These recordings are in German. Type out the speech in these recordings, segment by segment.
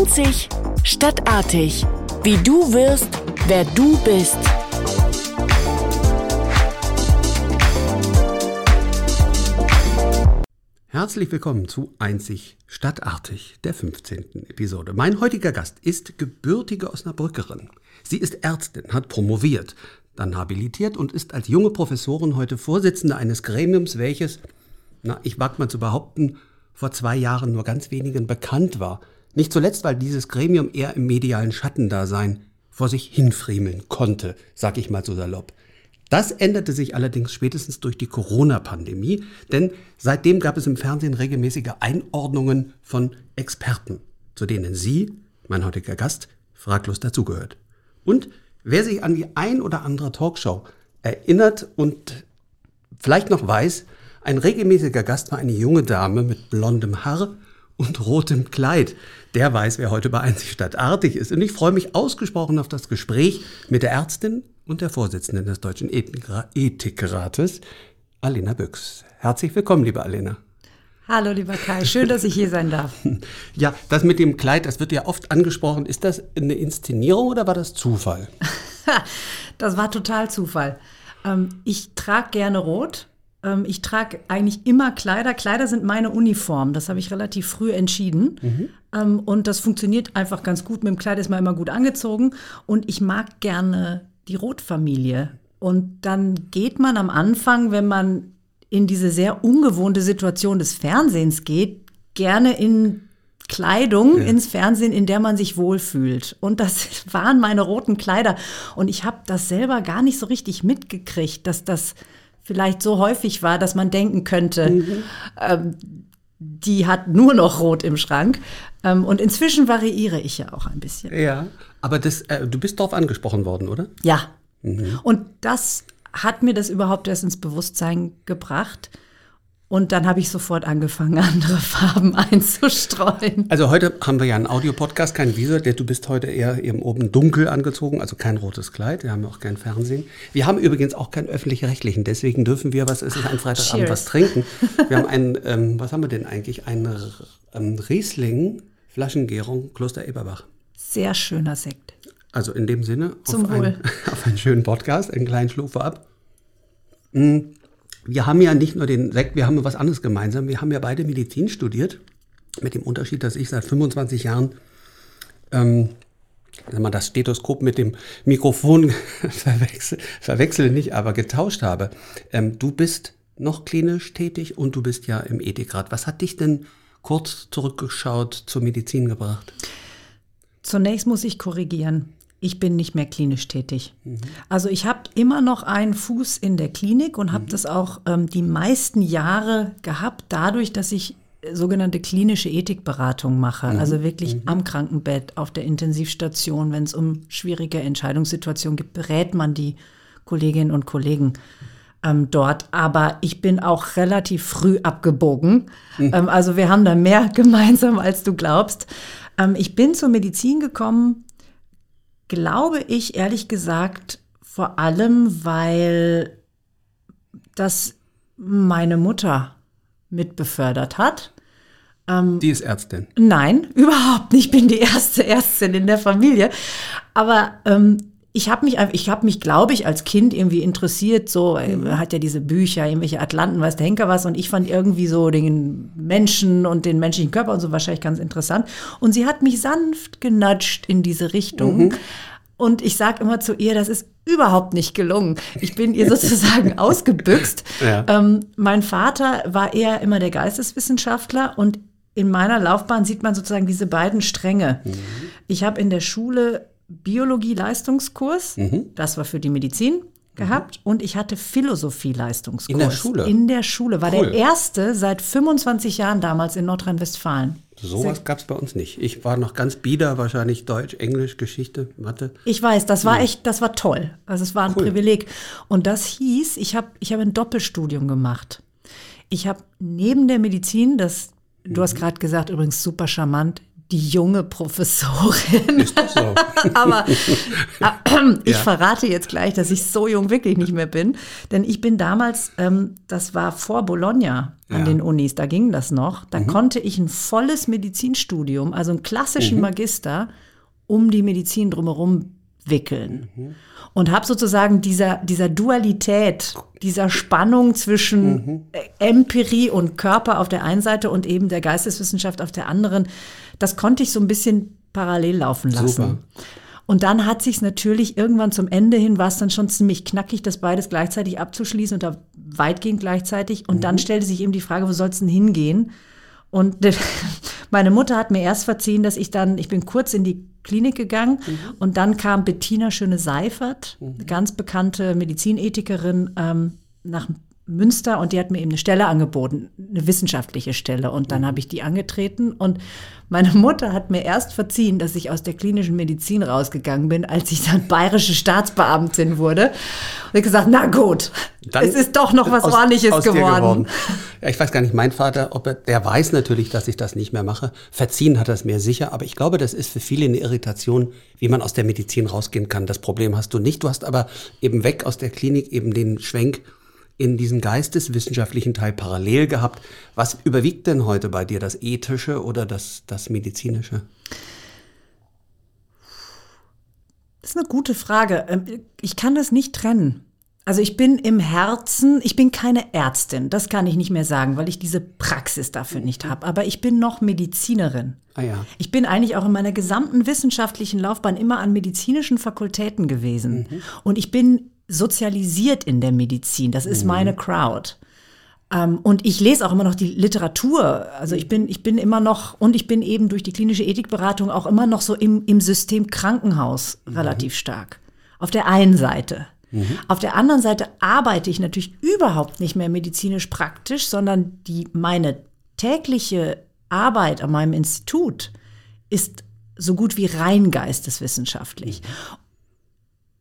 Einzig, stadtartig. Wie du wirst, wer du bist. Herzlich willkommen zu Einzig Stadtartig, der 15. Episode. Mein heutiger Gast ist gebürtige Osnabrückerin. Sie ist Ärztin, hat promoviert, dann habilitiert und ist als junge Professorin heute Vorsitzende eines Gremiums, welches, na, ich wag mal zu behaupten, vor zwei Jahren nur ganz wenigen bekannt war. Nicht zuletzt, weil dieses Gremium eher im medialen Schattendasein vor sich hinfriemeln konnte, sag ich mal so salopp. Das änderte sich allerdings spätestens durch die Corona-Pandemie, denn seitdem gab es im Fernsehen regelmäßige Einordnungen von Experten, zu denen Sie, mein heutiger Gast, fraglos dazugehört. Und wer sich an die ein oder andere Talkshow erinnert und vielleicht noch weiß, ein regelmäßiger Gast war eine junge Dame mit blondem Haar und rotem Kleid. Der weiß, wer heute bei Einzig Stadtartig ist. Und ich freue mich ausgesprochen auf das Gespräch mit der Ärztin und der Vorsitzenden des Deutschen Ethikrates, Alena Büchs. Herzlich willkommen, liebe Alena. Hallo, lieber Kai. Schön, dass ich hier sein darf. Ja, das mit dem Kleid, das wird ja oft angesprochen. Ist das eine Inszenierung oder war das Zufall? das war total Zufall. Ähm, ich trage gerne rot ich trage eigentlich immer Kleider. Kleider sind meine Uniform. Das habe ich relativ früh entschieden. Mhm. Ähm, und das funktioniert einfach ganz gut. Mit dem Kleid ist man immer gut angezogen. Und ich mag gerne die Rotfamilie. Und dann geht man am Anfang, wenn man in diese sehr ungewohnte Situation des Fernsehens geht, gerne in Kleidung ja. ins Fernsehen, in der man sich wohlfühlt. Und das waren meine roten Kleider. Und ich habe das selber gar nicht so richtig mitgekriegt, dass das vielleicht so häufig war, dass man denken könnte, mhm. ähm, die hat nur noch Rot im Schrank. Ähm, und inzwischen variiere ich ja auch ein bisschen. Ja, aber das, äh, du bist darauf angesprochen worden, oder? Ja. Mhm. Und das hat mir das überhaupt erst ins Bewusstsein gebracht, und dann habe ich sofort angefangen, andere Farben einzustreuen. Also heute haben wir ja einen Audiopodcast, kein Visor. Du bist heute eher eben oben dunkel angezogen, also kein rotes Kleid. Wir haben auch kein Fernsehen. Wir haben übrigens auch keinen öffentlich-rechtlichen. Deswegen dürfen wir, was ist es, ein Freitagabend, was trinken. Wir haben einen, ähm, was haben wir denn eigentlich? Ein ähm, Riesling, Flaschengärung, Kloster Eberbach. Sehr schöner Sekt. Also in dem Sinne, Zum auf, Wohl. Ein, auf einen schönen Podcast, einen kleinen Schluck vorab. Mhm wir haben ja nicht nur den Sekt, wir haben was anderes gemeinsam. Wir haben ja beide Medizin studiert, mit dem Unterschied, dass ich seit 25 Jahren ähm, mal, das Stethoskop mit dem Mikrofon verwechsel, verwechsel nicht, aber getauscht habe. Ähm, du bist noch klinisch tätig und du bist ja im Ethikrat. Was hat dich denn kurz zurückgeschaut zur Medizin gebracht? Zunächst muss ich korrigieren ich bin nicht mehr klinisch tätig. Mhm. Also ich habe immer noch einen Fuß in der Klinik und habe mhm. das auch ähm, die meisten Jahre gehabt, dadurch, dass ich äh, sogenannte klinische Ethikberatung mache. Mhm. Also wirklich mhm. am Krankenbett, auf der Intensivstation, wenn es um schwierige Entscheidungssituationen gibt, berät man die Kolleginnen und Kollegen. Ähm, dort. Aber ich bin auch relativ früh abgebogen. Mhm. Ähm, also wir haben da mehr gemeinsam, als du glaubst. Ähm, ich bin zur Medizin gekommen glaube ich ehrlich gesagt vor allem, weil das meine Mutter mitbefördert hat. Ähm, die ist Ärztin? Nein, überhaupt nicht. Ich bin die erste Ärztin in der Familie. Aber ähm, ich habe mich, ich habe mich, glaube ich, als Kind irgendwie interessiert. So mhm. hat ja diese Bücher, irgendwelche Atlanten, weiß der Henker was. Und ich fand irgendwie so den Menschen und den menschlichen Körper und so wahrscheinlich ganz interessant. Und sie hat mich sanft genatscht in diese Richtung. Mhm. Und ich sage immer zu ihr, das ist überhaupt nicht gelungen. Ich bin ihr sozusagen ausgebüxt. Ja. Ähm, mein Vater war eher immer der Geisteswissenschaftler und in meiner Laufbahn sieht man sozusagen diese beiden Stränge. Mhm. Ich habe in der Schule Biologie-Leistungskurs, mhm. das war für die Medizin gehabt mhm. und ich hatte Philosophie-Leistungskurs. In der Schule? In der Schule. War cool. der erste seit 25 Jahren damals in Nordrhein-Westfalen. Sowas gab es bei uns nicht. Ich war noch ganz bieder, wahrscheinlich Deutsch, Englisch, Geschichte, Mathe. Ich weiß, das war echt, das war toll. Also es war ein cool. Privileg. Und das hieß, ich habe ich hab ein Doppelstudium gemacht. Ich habe neben der Medizin, das, du mhm. hast gerade gesagt, übrigens super charmant, die junge Professorin. Ist so. Aber äh, ich Ja. verrate jetzt gleich, dass ich so jung wirklich nicht mehr bin. Denn ich bin damals, ähm, das war vor Bologna an Ja. Mhm. den Unis, da ging das noch. Da konnte ich ein volles Medizinstudium, also einen klassischen Mhm. Magister, um die Medizin drumherum wickeln. Mhm. Und habe sozusagen dieser, dieser Dualität, dieser Spannung zwischen Mhm. Empirie und Körper auf der einen Seite und eben der Geisteswissenschaft auf der anderen, das konnte ich so ein bisschen parallel laufen lassen. Super. Und dann hat sich natürlich irgendwann zum Ende hin, war es dann schon ziemlich knackig, das beides gleichzeitig abzuschließen und da weitgehend gleichzeitig. Und dann stellte sich eben die Frage, wo soll es denn hingehen? Und meine Mutter hat mir erst verziehen, dass ich dann, ich bin kurz in die Klinik gegangen und dann kam Bettina Schöne-Seifert, eine ganz bekannte Medizinethikerin, ähm, nach Münster und die hat mir eben eine Stelle angeboten, eine wissenschaftliche Stelle. Und dann habe ich die angetreten und meine Mutter hat mir erst verziehen, dass ich aus der klinischen Medizin rausgegangen bin, als ich dann bayerische Staatsbeamtin wurde. Und ich gesagt, na gut, Dann es ist doch noch was aus- Ordentliches aus dir geworden. Ja, ich weiß gar nicht, mein Vater, ob er, der weiß natürlich, dass ich das nicht mehr mache. Verziehen hat er es mir sicher, aber ich glaube, das ist für viele eine Irritation, wie man aus der Medizin rausgehen kann. Das Problem hast du nicht. Du hast aber eben weg aus der Klinik eben den Schwenk in diesen geisteswissenschaftlichen Teil parallel gehabt. Was überwiegt denn heute bei dir, das Ethische oder das, das Medizinische? Das ist eine gute Frage. Ähm, Ich kann das nicht trennen. Also ich bin im Herzen, ich bin keine Ärztin, das kann ich nicht mehr sagen, weil ich diese Praxis dafür nicht habe. Aber ich bin noch Medizinerin. Ah ja. Ich bin eigentlich auch in meiner gesamten wissenschaftlichen Laufbahn immer an medizinischen Fakultäten gewesen. Und ich bin sozialisiert in der Medizin. Das ist meine Crowd. Ähm, und ich lese auch immer noch die Literatur. Also ich bin, ich bin immer noch, und ich bin eben durch die klinische Ethikberatung auch immer noch so im, im System Krankenhaus relativ stark. Auf der einen Seite. Auf der anderen Seite arbeite ich natürlich überhaupt nicht mehr medizinisch praktisch, sondern die, meine tägliche Arbeit an meinem Institut ist so gut wie rein geisteswissenschaftlich.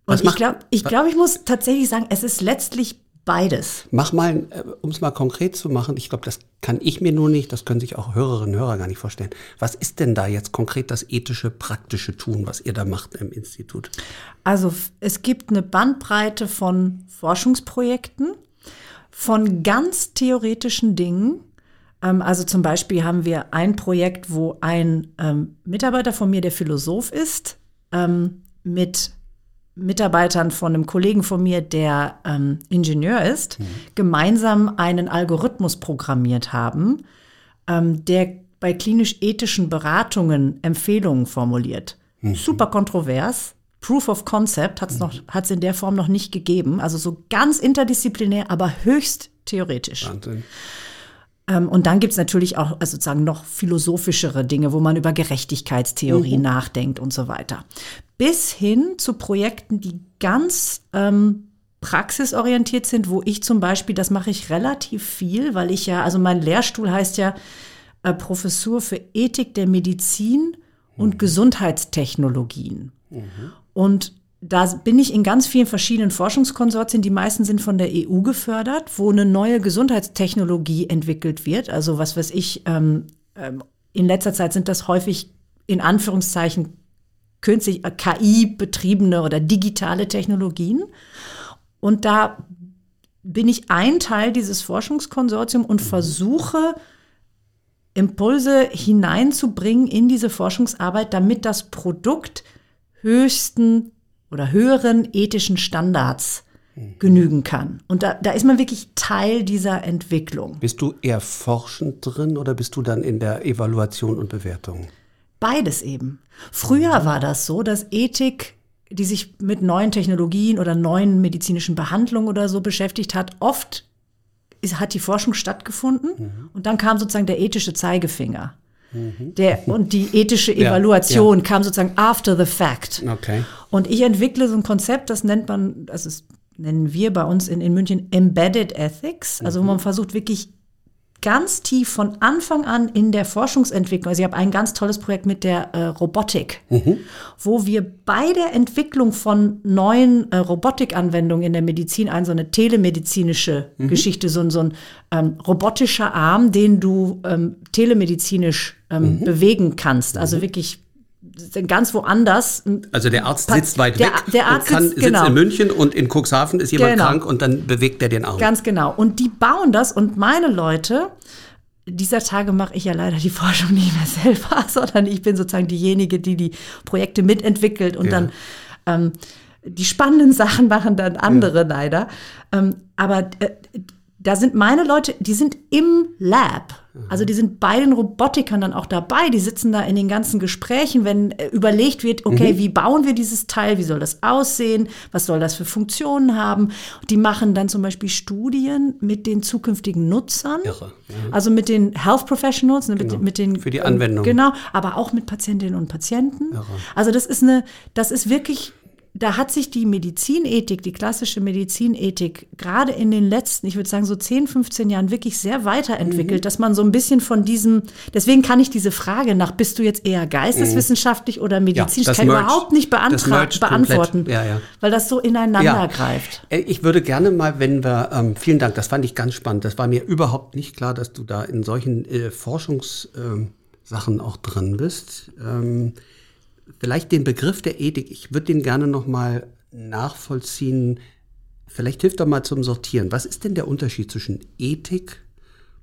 Und ich glaube, ich, glaub, ich muss tatsächlich sagen, es ist letztlich beides. Mach mal, um es mal konkret zu machen, ich glaube, das kann ich mir nur nicht, das können sich auch Hörerinnen und Hörer gar nicht vorstellen. Was ist denn da jetzt konkret das ethische, praktische Tun, was ihr da macht im Institut? Also es gibt eine Bandbreite von Forschungsprojekten, von ganz theoretischen Dingen. Ähm, Also zum Beispiel haben wir ein Projekt, wo ein ähm, Mitarbeiter von mir, der Philosoph ist, ähm, mit Mitarbeitern von einem Kollegen von mir, der ähm, Ingenieur ist, gemeinsam einen Algorithmus programmiert haben, ähm, der bei klinisch-ethischen Beratungen Empfehlungen formuliert. Super kontrovers. Proof of Concept hat es noch hat's in der Form noch nicht gegeben. Also so ganz interdisziplinär, aber höchst theoretisch. Wahnsinn. Ähm, und dann gibt es natürlich auch also sozusagen noch philosophischere Dinge, wo man über Gerechtigkeitstheorie nachdenkt und so weiter. Bis hin zu Projekten, die ganz ähm, praxisorientiert sind, wo ich zum Beispiel, das mache ich relativ viel, weil ich ja, also mein Lehrstuhl heißt ja äh, Professur für Ethik der Medizin und Gesundheitstechnologien. Und da bin ich in ganz vielen verschiedenen Forschungskonsortien, die meisten sind von der EU gefördert, wo eine neue Gesundheitstechnologie entwickelt wird. Also was weiß ich, ähm, ähm, in letzter Zeit sind das häufig in Anführungszeichen künstlich äh, KI-betriebene oder digitale Technologien. Und da bin ich ein Teil dieses Forschungskonsortiums und versuche, Impulse hineinzubringen in diese Forschungsarbeit, damit das Produkt höchsten oder höheren ethischen Standards genügen kann. Und da, da ist man wirklich Teil dieser Entwicklung. Bist du eher forschend drin oder bist du dann in der Evaluation und Bewertung? Beides eben. Früher war das so, dass Ethik, die sich mit neuen Technologien oder neuen medizinischen Behandlungen oder so beschäftigt hat, oft ist, hat die Forschung stattgefunden und dann kam sozusagen der ethische Zeigefinger. Der, und die ethische Ja, Evaluation kam sozusagen after the fact. Okay. Und ich entwickle so ein Konzept, das nennt man, also das nennen wir bei uns in, in München Embedded Ethics, also wo man versucht wirklich ganz tief von Anfang an in der Forschungsentwicklung. Also ich habe ein ganz tolles Projekt mit der äh, Robotik, wo wir bei der Entwicklung von neuen äh, Robotikanwendungen in der Medizin, ein so eine telemedizinische Geschichte, so, ein- so ein ähm, robotischer Arm, den du ähm, telemedizinisch ähm, bewegen kannst. Also wirklich ganz woanders. Also der Arzt sitzt weit der- weg der Arzt kann, sitzt- sitzt genau. in München und in Cuxhaven ist jemand Genau. krank und dann bewegt er den Arm. Ganz genau. Und die bauen das und meine Leute, dieser Tage mache ich ja leider die Forschung nicht mehr selber, sondern ich bin sozusagen diejenige, die die Projekte mitentwickelt und Ja. dann ähm, die spannenden Sachen machen dann andere leider. Ähm, aber äh, da sind meine Leute, die sind im Lab. Also die sind bei den Robotikern dann auch dabei. Die sitzen da in den ganzen Gesprächen, wenn äh, überlegt wird, okay, wie bauen wir dieses Teil, wie soll das aussehen, was soll das für Funktionen haben. Die machen dann zum Beispiel Studien mit den zukünftigen Nutzern, Irre, ja. also mit den Health Professionals, ne, mit, mit den Für die Anwendung. Genau, aber auch mit Patientinnen und Patienten. Also das ist eine, das ist wirklich, da hat sich die Medizinethik, die klassische Medizinethik, gerade in den letzten, ich würde sagen so 10, 15 Jahren wirklich sehr weiterentwickelt, dass man so ein bisschen von diesem, deswegen kann ich diese Frage nach, bist du jetzt eher geisteswissenschaftlich oder medizinisch, das kann mergt- überhaupt nicht beantworten. Ja, ja. weil das so ineinander Ja. greift. Äh, Ich würde gerne mal, wenn wir, ähm, vielen Dank, das fand ich ganz spannend. Das war mir überhaupt nicht klar, dass du da in solchen äh, Forschungssachen ähm, auch drin bist. Ähm, vielleicht den Begriff der Ethik, ich würde den gerne noch mal nachvollziehen. Vielleicht hilft doch mal zum Sortieren. Was ist denn der Unterschied zwischen Ethik,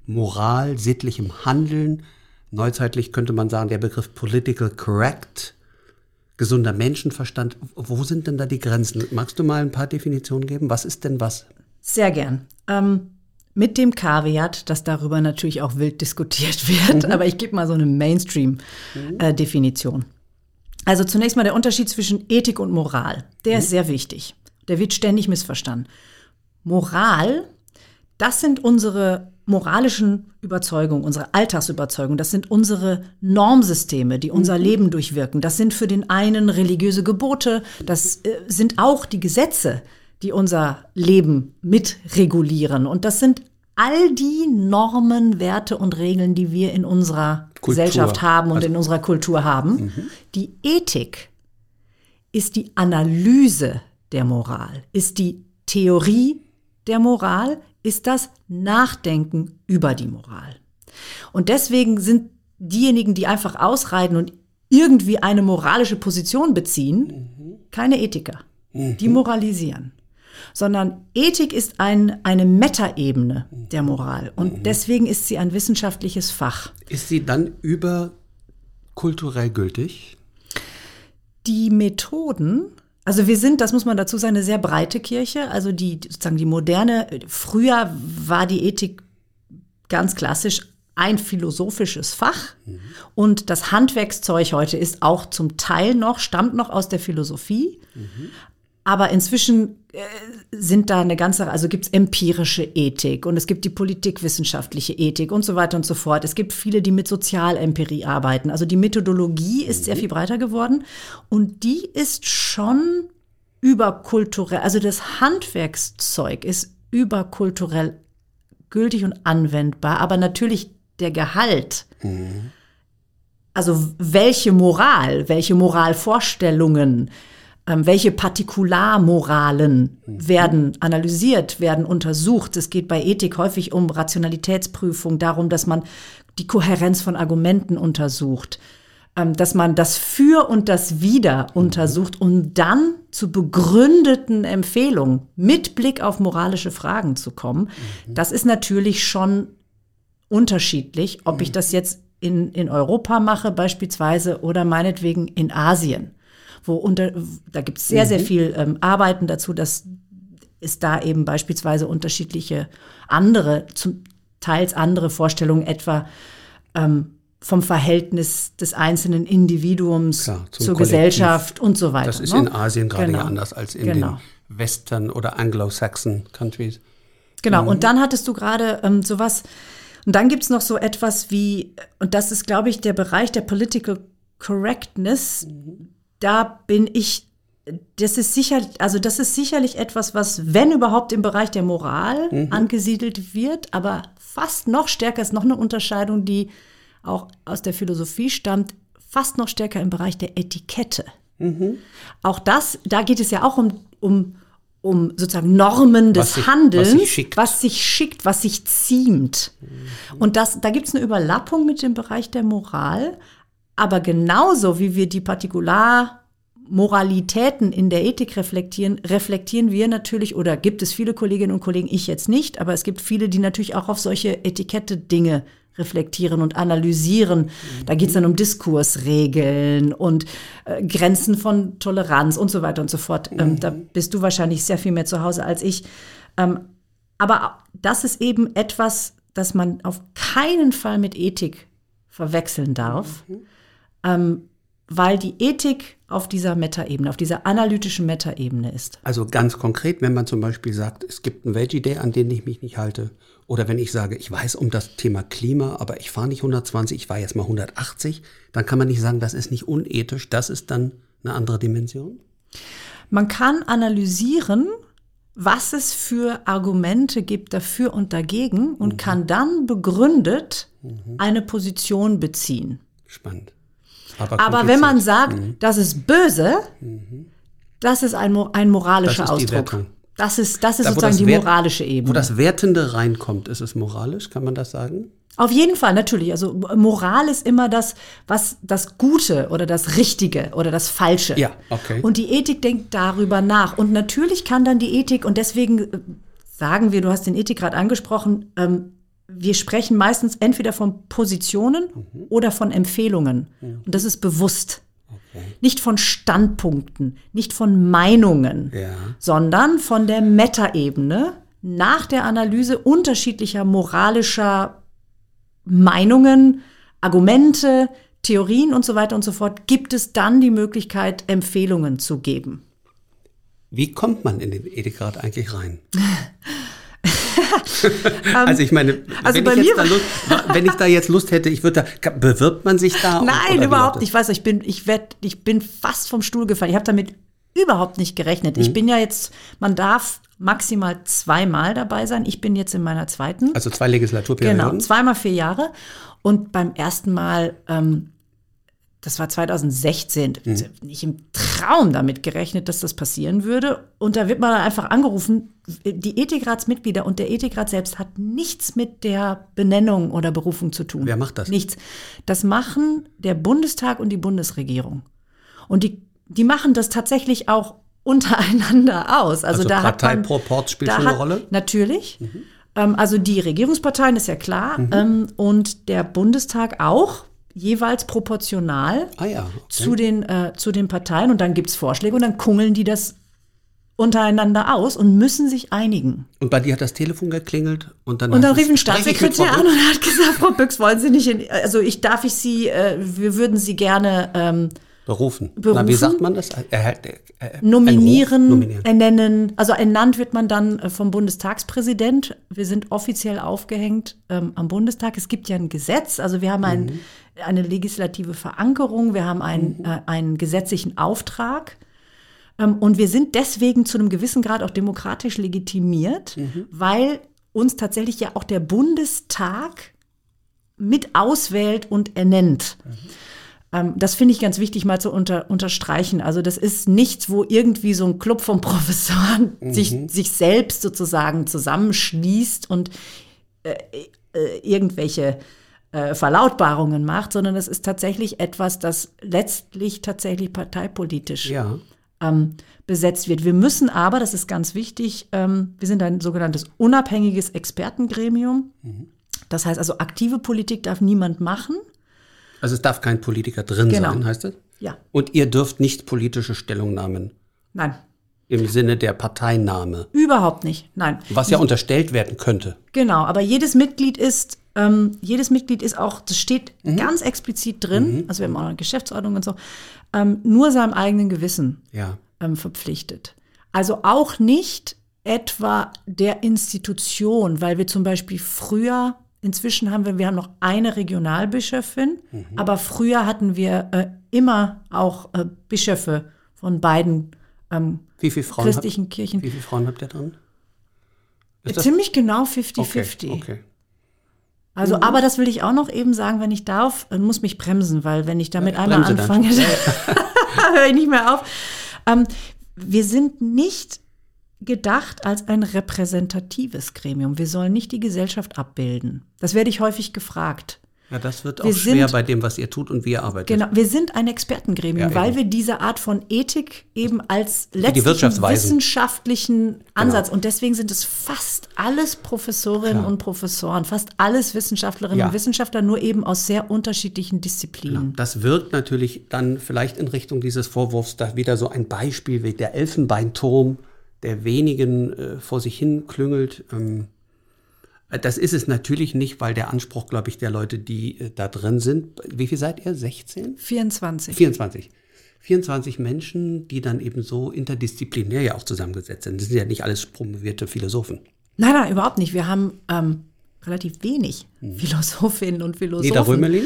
Moral, sittlichem Handeln? Neuzeitlich könnte man sagen, der Begriff political correct, gesunder Menschenverstand. Wo sind denn da die Grenzen? Magst du mal ein paar Definitionen geben? Was ist denn was? Sehr gern. Ähm, mit dem Kaviat, dass darüber natürlich auch wild diskutiert wird, aber ich gebe mal so eine Mainstream-Definition. Also zunächst mal der Unterschied zwischen Ethik und Moral. Der ist sehr wichtig. Der wird ständig missverstanden. Moral, das sind unsere moralischen Überzeugungen, unsere Alltagsüberzeugungen. Das sind unsere Normsysteme, die unser Leben durchwirken. Das sind für den einen religiöse Gebote. Das äh, sind auch die Gesetze, die unser Leben mitregulieren. Und das sind all die Normen, Werte und Regeln, die wir in unserer Kultur. Gesellschaft haben und Also- in unserer Kultur haben. Die Ethik ist die Analyse der Moral, ist die Theorie der Moral, ist das Nachdenken über die Moral. Und deswegen sind diejenigen, die einfach ausreiten und irgendwie eine moralische Position beziehen, keine Ethiker. Die moralisieren. Sondern Ethik ist ein, eine Metaebene der Moral. Und deswegen ist sie ein wissenschaftliches Fach. Ist sie dann überkulturell gültig? Die Methoden, also wir sind, das muss man dazu sagen, eine sehr breite Kirche. Also die sozusagen die moderne, früher war die Ethik ganz klassisch ein philosophisches Fach. Und das Handwerkszeug heute ist auch zum Teil noch, stammt noch aus der Philosophie. Aber inzwischen sind da eine ganze, also gibt es empirische Ethik und es gibt die politikwissenschaftliche Ethik und so weiter und so fort. Es gibt viele, die mit Sozialempirie arbeiten. Also die Methodologie ist sehr viel breiter geworden und die ist schon überkulturell. Also das Handwerkszeug ist überkulturell gültig und anwendbar, aber natürlich der Gehalt. Also welche Moral, welche Moralvorstellungen, welche Partikularmoralen werden analysiert, werden untersucht. Es geht bei Ethik häufig um Rationalitätsprüfung, darum, dass man die Kohärenz von Argumenten untersucht, ähm, dass man das Für und das Wider untersucht, um dann zu begründeten Empfehlungen mit Blick auf moralische Fragen zu kommen. Das ist natürlich schon unterschiedlich, ob ich das jetzt in, in Europa mache beispielsweise oder meinetwegen in Asien, wo unter, da gibt es sehr, sehr viel ähm, Arbeiten dazu, dass es da eben beispielsweise unterschiedliche andere, zum teils andere Vorstellungen etwa ähm, vom Verhältnis des einzelnen Individuums Klar, zur Kollektiv. Gesellschaft und so weiter. Das ist ne? in Asien gerade Genau. ja anders als in Genau. den Western oder Anglo-Saxon Countries. Genau, Mhm. und dann hattest du gerade ähm, sowas, und dann gibt's noch so etwas wie, und das ist, glaube ich, der Bereich der Political Correctness. Mhm. Da bin ich das ist sicher, also das ist sicherlich etwas, was, wenn überhaupt im Bereich der Moral Mhm. angesiedelt wird, aber fast noch stärker ist noch eine Unterscheidung, die auch aus der Philosophie stammt, fast noch stärker im Bereich der Etikette. Mhm. Auch das, da geht es ja auch um, um, um sozusagen Normen des Was sich- Handelns, was sich schickt. was sich schickt, was sich ziemt. Und das, da gibt es eine Überlappung mit dem Bereich der Moral, aber genauso wie wir die Partikularmoralitäten in der Ethik reflektieren, reflektieren wir natürlich, oder gibt es viele Kolleginnen und Kollegen, ich jetzt nicht, aber es gibt viele, die natürlich auch auf solche Etikette-Dinge reflektieren und analysieren. Da geht es dann um Diskursregeln und äh, Grenzen von Toleranz und so weiter und so fort. Ähm, da bist du wahrscheinlich sehr viel mehr zu Hause als ich. Ähm, aber das ist eben etwas, das man auf keinen Fall mit Ethik verwechseln darf, ähm, weil die Ethik auf dieser Metaebene, auf dieser analytischen Metaebene ist. Also ganz konkret, wenn man zum Beispiel sagt, es gibt einen Veggie Day, an den ich mich nicht halte. Oder wenn ich sage, ich weiß um das Thema Klima, aber ich fahre nicht 120, ich fahre jetzt mal 180, dann kann man nicht sagen, das ist nicht unethisch. Das ist dann eine andere Dimension. Man kann analysieren, was es für Argumente gibt dafür und dagegen und kann dann begründet eine Position beziehen. Spannend. Aber wenn man sagt, das ist böse, das ist ein, ein moralischer Das ist Ausdruck. Das ist, das ist Da, wo sozusagen das die moralische Wo Ebene. das Wertende reinkommt, ist es moralisch, kann man das sagen? Auf jeden Fall, natürlich. Also Moral ist immer das, was das Gute oder das Richtige oder das Falsche. Ja, okay. Und die Ethik denkt darüber nach. Und natürlich kann dann die Ethik, und deswegen äh, sagen wir, du hast den Ethikrat angesprochen, ähm, wir sprechen meistens entweder von Positionen Mhm. oder von Empfehlungen. Und das ist bewusst. Nicht von Standpunkten, nicht von Meinungen, Ja. sondern von der Metaebene nach der Analyse unterschiedlicher moralischer Meinungen, Argumente, Theorien und so weiter und so fort, gibt es dann die Möglichkeit, Empfehlungen zu geben. Wie kommt man in den Ethikrat eigentlich rein? also ich meine, also wenn, bei ich mir da Lust, wenn ich da jetzt Lust hätte, ich würde da, bewirbt man sich da? Nein, überhaupt nicht. Ich weiß, ich bin, ich werd, ich bin fast vom Stuhl gefallen. Ich habe damit überhaupt nicht gerechnet. Mhm. Ich bin ja jetzt, man darf maximal zweimal dabei sein. Ich bin jetzt in meiner zweiten. Also zwei Legislaturperioden? Genau, zweimal vier Jahre. Und beim ersten Mal, ähm, das war 2016, nicht im Traum damit gerechnet, dass das passieren würde. Und da wird man dann einfach angerufen, die Ethikratsmitglieder und der Ethikrat selbst hat nichts mit der Benennung oder Berufung zu tun. Wer macht das? Nichts. Das machen der Bundestag und die Bundesregierung. Und die, die machen das tatsächlich auch untereinander aus. Also, Also da hat man, Parteiproport spielt da schon eine hat, Rolle? Natürlich. Ähm, also die Regierungsparteien ist ja klar. Ähm, und der Bundestag auch, jeweils proportional Ah ja. Okay. zu, den, äh, zu den Parteien. Und dann gibt es Vorschläge und dann kungeln die das untereinander aus und müssen sich einigen. Und bei dir hat das Telefon geklingelt und dann Und dann rief ein Staatssekretär an und hat gesagt, Frau Büchs, wollen Sie nicht in, also ich darf ich Sie, äh, wir würden Sie gerne ähm, Berufen. Na, Berufen? wie sagt man das? Er, er, er, nominieren, ein nominieren. ernennen. Also ernannt wird man dann äh, vom Bundestagspräsident. Wir sind offiziell aufgehängt ähm, am Bundestag. Es gibt ja ein Gesetz, also wir haben ein, eine legislative Verankerung, wir haben einen, äh, einen gesetzlichen Auftrag. Ähm, und wir sind deswegen zu einem gewissen Grad auch demokratisch legitimiert, weil uns tatsächlich ja auch der Bundestag mit auswählt und ernennt. Ähm, das finde ich ganz wichtig mal zu unter, unterstreichen. Also das ist nichts, wo irgendwie so ein Club von Professoren sich, sich selbst sozusagen zusammenschließt und äh, äh, irgendwelche äh, Verlautbarungen macht, sondern es ist tatsächlich etwas, das letztlich tatsächlich parteipolitisch Ja. ähm, besetzt wird. Wir müssen aber, das ist ganz wichtig, ähm, wir sind ein sogenanntes unabhängiges Expertengremium. Das heißt also, aktive Politik darf niemand machen. Also es darf kein Politiker drin Genau. sein, heißt das? Ja, Und ihr dürft nicht politische Stellungnahmen nein, im Sinne der Parteinahme, überhaupt nicht. Nein. was ja unterstellt werden könnte. Genau, aber jedes Mitglied ist, ähm, jedes Mitglied ist auch, das steht ganz explizit drin, also wir haben auch eine Geschäftsordnung und so, ähm, nur seinem eigenen Gewissen Ja. ähm, verpflichtet. Also auch nicht etwa der Institution, weil wir zum Beispiel früher, inzwischen haben wir, wir haben noch eine Regionalbischöfin, aber früher hatten wir äh, immer auch äh, Bischöfe von beiden ähm, Wie viele Frauen, christlichen habt, Kirchen. wie viele Frauen habt ihr drin? Ist das- Ziemlich genau Okay, 50-50. okay. Mhm. Also, aber das will ich auch noch eben sagen, wenn ich darf, äh, muss mich bremsen, weil wenn ich damit einmal bremse dann. anfange, höre ich nicht mehr auf. Ähm, wir sind nicht gedacht als ein repräsentatives Gremium. Wir sollen nicht die Gesellschaft abbilden. Das werde ich häufig gefragt. Ja, das wird Wir auch schwer sind- bei dem, was ihr tut und wie ihr arbeitet. Genau, wir sind ein Expertengremium, Ja, weil wir diese Art von Ethik eben als letztlichen Wirtschaftsweisen. wissenschaftlichen Ansatz und deswegen sind es fast alles Professorinnen Klar. und Professoren, fast alles Wissenschaftlerinnen Ja. und Wissenschaftler, nur eben aus sehr unterschiedlichen Disziplinen. Das wirkt natürlich dann vielleicht in Richtung dieses Vorwurfs da wieder so ein Beispiel wie der Elfenbeinturm, der wenigen äh, vor sich hin klüngelt. Ähm, äh, das ist es natürlich nicht, weil der Anspruch, glaube ich, der Leute, die äh, da drin sind, wie viel seid ihr? 16? 24. 24. 24 Menschen, die dann eben so interdisziplinär ja auch zusammengesetzt sind. Das sind ja nicht alles promovierte Philosophen. Nein, nein, überhaupt nicht. Wir haben ähm, relativ wenig Philosophinnen und Philosophen. Neda Römerlin?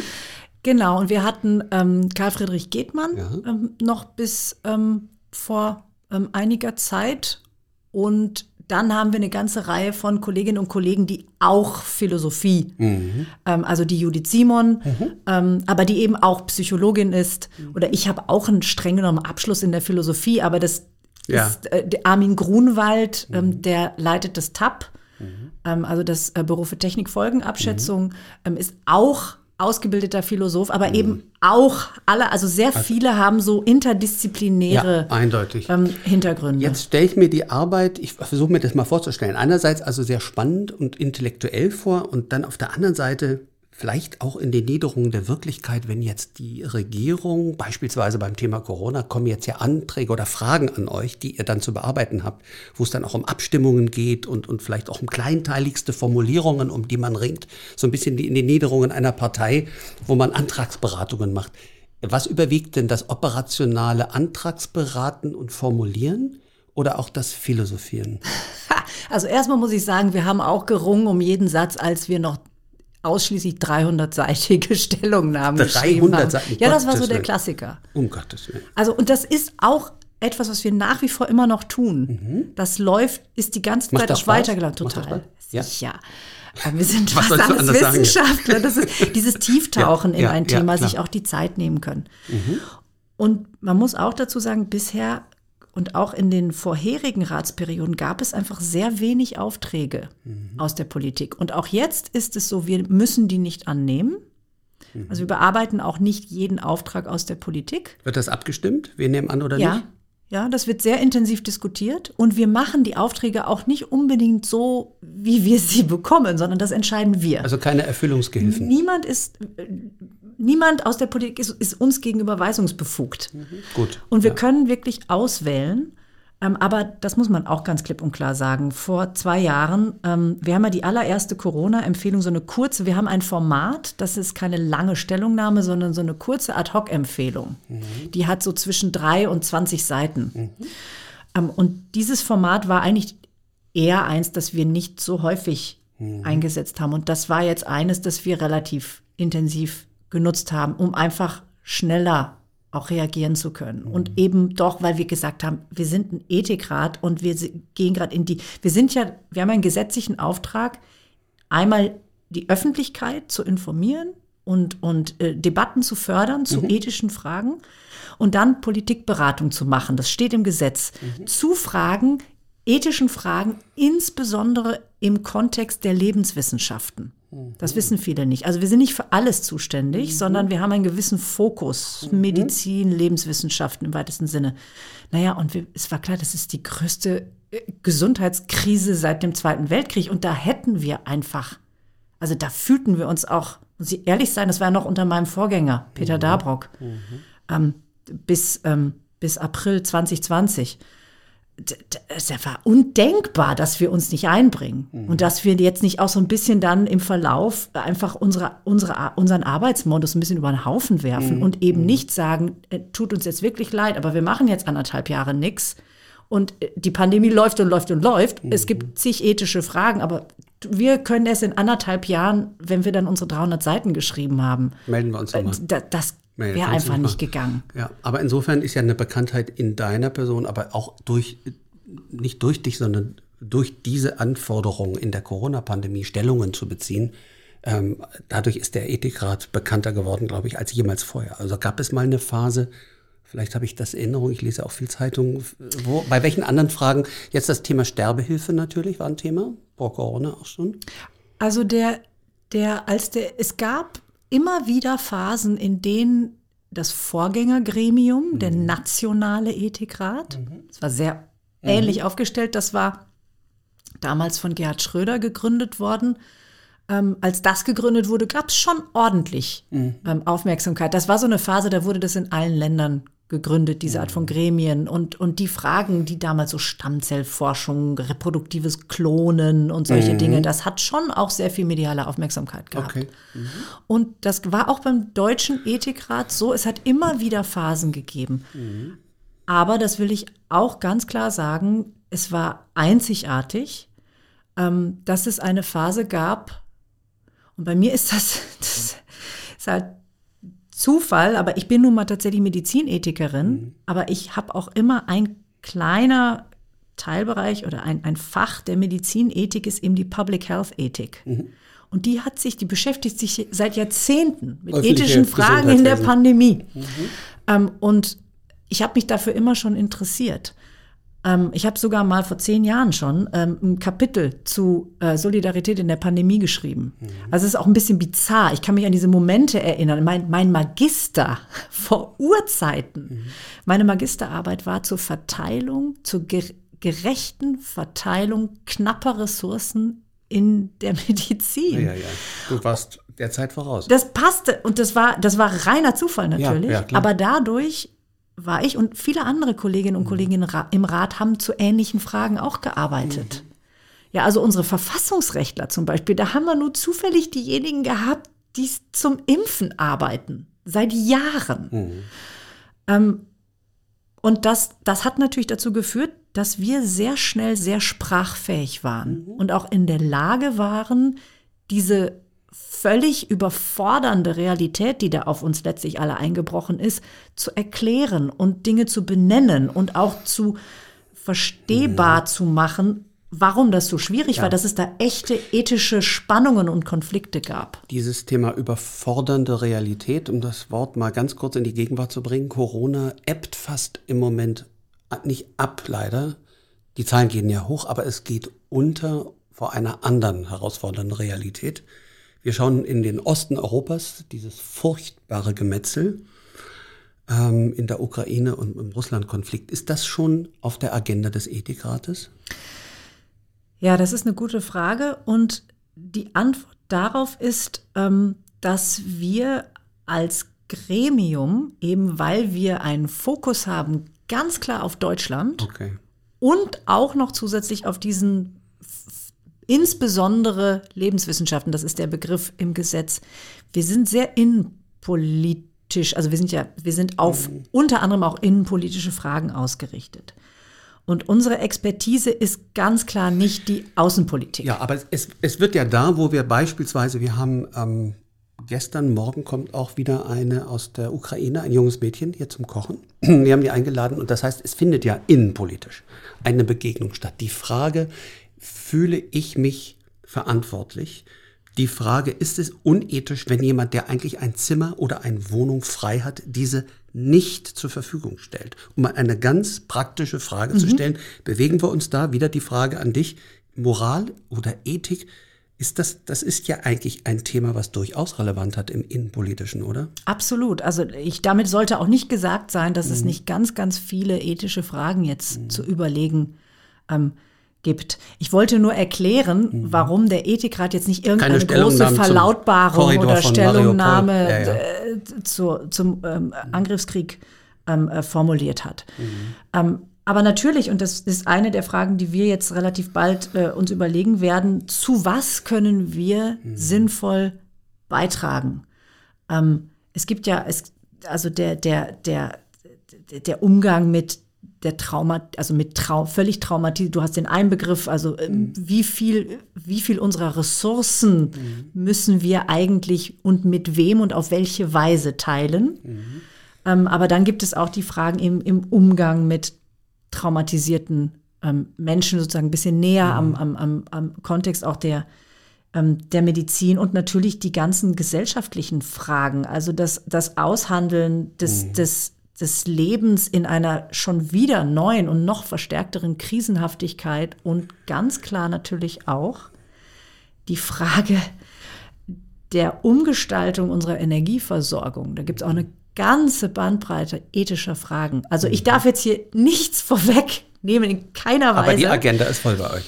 Genau, und wir hatten ähm, Karl Friedrich Gedmann Ja. ähm, noch bis ähm, vor ähm, einiger Zeit. Und dann haben wir eine ganze Reihe von Kolleginnen und Kollegen, die auch Philosophie, Mhm. ähm, also die Judith Simon, ähm, aber die eben auch Psychologin ist. Mhm. Oder ich habe auch einen streng genommen Abschluss in der Philosophie, aber das Ja. Mhm. ist äh, der Armin Grunwald, ähm, der leitet das TAP, ähm, also das äh, Büro für Technikfolgenabschätzung, Mhm. ähm, ist auch ausgebildeter Philosoph, aber eben auch alle, also sehr viele haben so interdisziplinäre Ja, eindeutig. ähm, Hintergründe. Jetzt stelle ich mir die Arbeit, ich versuche mir das mal vorzustellen, einerseits also sehr spannend und intellektuell vor und dann auf der anderen Seite vielleicht auch in den Niederungen der Wirklichkeit, wenn jetzt die Regierung, beispielsweise beim Thema Corona, kommen jetzt ja Anträge oder Fragen an euch, die ihr dann zu bearbeiten habt, wo es dann auch um Abstimmungen geht und, und vielleicht auch um kleinteiligste Formulierungen, um die man ringt, so ein bisschen in den Niederungen einer Partei, wo man Antragsberatungen macht. Was überwiegt denn das operationale Antragsberaten und Formulieren oder auch das Philosophieren? Also erstmal muss ich sagen, wir haben auch gerungen um jeden Satz, als wir noch ausschließlich 300-seitige Stellungnahmen 300 geschrieben haben. Seiten, Ja, das war so der. Klassiker. Um Gottes Willen. Also, und das ist auch etwas, was wir nach wie vor immer noch tun. Das läuft, ist die ganze Mhm. Macht Zeit auch weitergelaufen. Total. Ja. Sicher. Aber wir sind Was fast alles anders sagen, ja? Wissenschaftler. Das ist dieses Tieftauchen Ja, in ja, ein Thema. Mhm. sich auch die Zeit nehmen können. Und man muss auch dazu sagen, bisher und auch in den vorherigen Ratsperioden gab es einfach sehr wenig Aufträge Mhm. aus der Politik. Und auch jetzt ist es so, wir müssen die nicht annehmen. Mhm. Also wir bearbeiten auch nicht jeden Auftrag aus der Politik. Wird das abgestimmt? Wir nehmen an oder Ja. nicht? Ja, das wird sehr intensiv diskutiert und wir machen die Aufträge auch nicht unbedingt so, wie wir sie bekommen, sondern das entscheiden wir. Also keine Erfüllungsgehilfen. niemand ist, niemand aus der Politik ist, ist uns gegenüber weisungsbefugt. Gut. Und wir ja. können wirklich auswählen. Ähm, aber das muss man auch ganz klipp und klar sagen. Vor zwei Jahren, ähm, wir haben ja die allererste Corona-Empfehlung, so eine kurze, wir haben ein Format, das ist keine lange Stellungnahme, sondern so eine kurze Ad-Hoc-Empfehlung. Die hat so zwischen drei und 20 Seiten. Ähm, und dieses Format war eigentlich eher eins, das wir nicht so häufig eingesetzt haben. Und das war jetzt eines, das wir relativ intensiv genutzt haben, um einfach schneller auch reagieren zu können. Und eben doch, weil wir gesagt haben, wir sind ein Ethikrat und wir gehen gerade in die, wir sind ja, wir haben einen gesetzlichen Auftrag, einmal die Öffentlichkeit zu informieren und, und äh, Debatten zu fördern zu ethischen Fragen und dann Politikberatung zu machen. Das steht im Gesetz. Zu Fragen, ethischen Fragen, insbesondere im Kontext der Lebenswissenschaften. Das wissen viele nicht. Also wir sind nicht für alles zuständig, sondern wir haben einen gewissen Fokus. Medizin, Lebenswissenschaften im weitesten Sinne. Naja, und wir, es war klar, das ist die größte äh, Gesundheitskrise seit dem Zweiten Weltkrieg. Und da hätten wir einfach, also da fühlten wir uns auch, muss ich ehrlich sein, das war ja noch unter meinem Vorgänger, Peter Dabrock, ähm, bis, ähm, bis April 2020 d- d- es war undenkbar, dass wir uns nicht einbringen. Und dass wir jetzt nicht auch so ein bisschen dann im Verlauf einfach unsere, unsere, unseren Arbeitsmodus ein bisschen über den Haufen werfen und eben nicht sagen, äh, tut uns jetzt wirklich leid, aber wir machen jetzt anderthalb Jahre nichts und äh, die Pandemie läuft und läuft und läuft. Es gibt zig ethische Fragen, aber wir können erst in anderthalb Jahren, wenn wir dann unsere 300 Seiten geschrieben haben, Melden wir uns äh, nochmal. da- das Nee, Wäre einfach nicht gegangen. Ja, aber insofern ist ja eine Bekanntheit in deiner Person, aber auch durch, nicht durch dich, sondern durch diese Anforderungen in der Corona-Pandemie Stellungen zu beziehen. Ähm, dadurch ist der Ethikrat bekannter geworden, glaube ich, als jemals vorher. Also gab es mal eine Phase, vielleicht habe ich das in Erinnerung, ich lese auch viel Zeitungen, wo, bei welchen anderen Fragen, jetzt das Thema Sterbehilfe natürlich war ein Thema, vor Corona auch schon. Also der, der, als der, es gab immer wieder Phasen, in denen das Vorgängergremium, der nationale Ethikrat, das war sehr ähnlich aufgestellt, das war damals von Gerhard Schröder gegründet worden. Ähm, als das gegründet wurde, gab es schon ordentlich ähm, Aufmerksamkeit. Das war so eine Phase, da wurde das in allen Ländern gegründet, diese Art von Gremien. Und, und die Fragen, die damals so Stammzellforschung, reproduktives Klonen und solche Dinge, das hat schon auch sehr viel mediale Aufmerksamkeit gehabt. Okay. Und das war auch beim Deutschen Ethikrat so, es hat immer wieder Phasen gegeben. Aber das will ich auch ganz klar sagen, es war einzigartig, ähm, dass es eine Phase gab, und bei mir ist das, das ist halt Zufall, aber ich bin nun mal tatsächlich Medizinethikerin, aber ich habe auch immer ein kleiner Teilbereich oder ein, ein Fach der Medizinethik ist eben die Public Health Ethik. Und die hat sich, die beschäftigt sich seit Jahrzehnten mit Öffentliche ethischen Fragen in der. Pandemie. Ähm, und ich habe mich dafür immer schon interessiert. Ähm, ich habe sogar mal vor zehn Jahren schon ähm, ein Kapitel zu äh, Solidarität in der Pandemie geschrieben. Also es ist auch ein bisschen bizarr. Ich kann mich an diese Momente erinnern. Mein, mein Magister vor Urzeiten, meine Magisterarbeit war zur Verteilung, zur ger gerechten Verteilung knapper Ressourcen in der Medizin. Ja, ja. Du warst der Zeit voraus. Das passte und das war, das war reiner Zufall natürlich. ja, klar. aber dadurch war ich und viele andere Kolleginnen und Kollegen im Ra- im Rat haben zu ähnlichen Fragen auch gearbeitet. Ja, also unsere Verfassungsrechtler zum Beispiel, da haben wir nur zufällig diejenigen gehabt, die zum Impfen arbeiten. Seit Jahren. Ähm, und das, das hat natürlich dazu geführt, dass wir sehr schnell sehr sprachfähig waren und auch in der Lage waren, diese völlig überfordernde Realität, die da auf uns letztlich alle eingebrochen ist, zu erklären und Dinge zu benennen und auch zu verstehbar zu machen, warum das so schwierig war, dass es da echte ethische Spannungen und Konflikte gab. Dieses Thema überfordernde Realität, um das Wort mal ganz kurz in die Gegenwart zu bringen, Corona ebbt fast im Moment nicht ab, leider. Die Zahlen gehen ja hoch, aber es geht unter vor einer anderen herausfordernden Realität. Wir schauen in den Osten Europas, dieses furchtbare Gemetzel ähm, in der Ukraine und im Russland-Konflikt. Ist das schon auf der Agenda des Ethikrates? Ja, das ist eine gute Frage. Und die Antwort darauf ist, ähm, dass wir als Gremium, eben weil wir einen Fokus haben, ganz klar auf Deutschland Okay. und auch noch zusätzlich auf diesen insbesondere Lebenswissenschaften, das ist der Begriff im Gesetz. Wir sind sehr innenpolitisch, also wir sind ja, wir sind auf unter anderem auch innenpolitische Fragen ausgerichtet. Und unsere Expertise ist ganz klar nicht die Außenpolitik. Ja, aber es, es wird ja da, wo wir beispielsweise, wir haben ähm, gestern, morgen kommt auch wieder eine aus der Ukraine, ein junges Mädchen hier zum Kochen. Wir haben die eingeladen und das heißt, es findet ja innenpolitisch eine Begegnung statt. Die Frage, fühle ich mich verantwortlich? Die Frage, ist es unethisch, wenn jemand, der eigentlich ein Zimmer oder eine Wohnung frei hat, diese nicht zur Verfügung stellt? Um mal eine ganz praktische Frage zu stellen, bewegen wir uns da wieder die Frage an dich, Moral oder Ethik, ist das, das ist ja eigentlich ein Thema, was durchaus relevant hat im Innenpolitischen, oder? Absolut. Also ich, damit sollte auch nicht gesagt sein, dass es nicht ganz, ganz viele ethische Fragen jetzt zu überlegen ähm, gibt. Ich wollte nur erklären, warum der Ethikrat jetzt nicht irgendeine große Verlautbarung oder Stellungnahme. Ja, ja. äh, zu, zum ähm, Angriffskrieg ähm, äh, formuliert hat. Ähm, aber natürlich, und das ist eine der Fragen, die wir jetzt relativ bald äh, uns überlegen werden, zu was können wir sinnvoll beitragen? Ähm, es gibt ja, es, also der, der, der, der Umgang mit der Trauma, also mit Trau völlig traumatisiert, du hast den Einbegriff, also ähm, wie viel, wie viel unserer Ressourcen müssen wir eigentlich und mit wem und auf welche Weise teilen. Ähm, aber dann gibt es auch die Fragen im, im Umgang mit traumatisierten ähm, Menschen sozusagen ein bisschen näher am, am, am, am Kontext auch der, ähm, der Medizin und natürlich die ganzen gesellschaftlichen Fragen, also das, das Aushandeln des, des, des Lebens in einer schon wieder neuen und noch verstärkteren Krisenhaftigkeit und ganz klar natürlich auch die Frage der Umgestaltung unserer Energieversorgung. Da gibt es auch eine ganze Bandbreite ethischer Fragen. Also ich darf jetzt hier nichts vorwegnehmen, in keiner Weise. Aber die Agenda ist voll bei euch.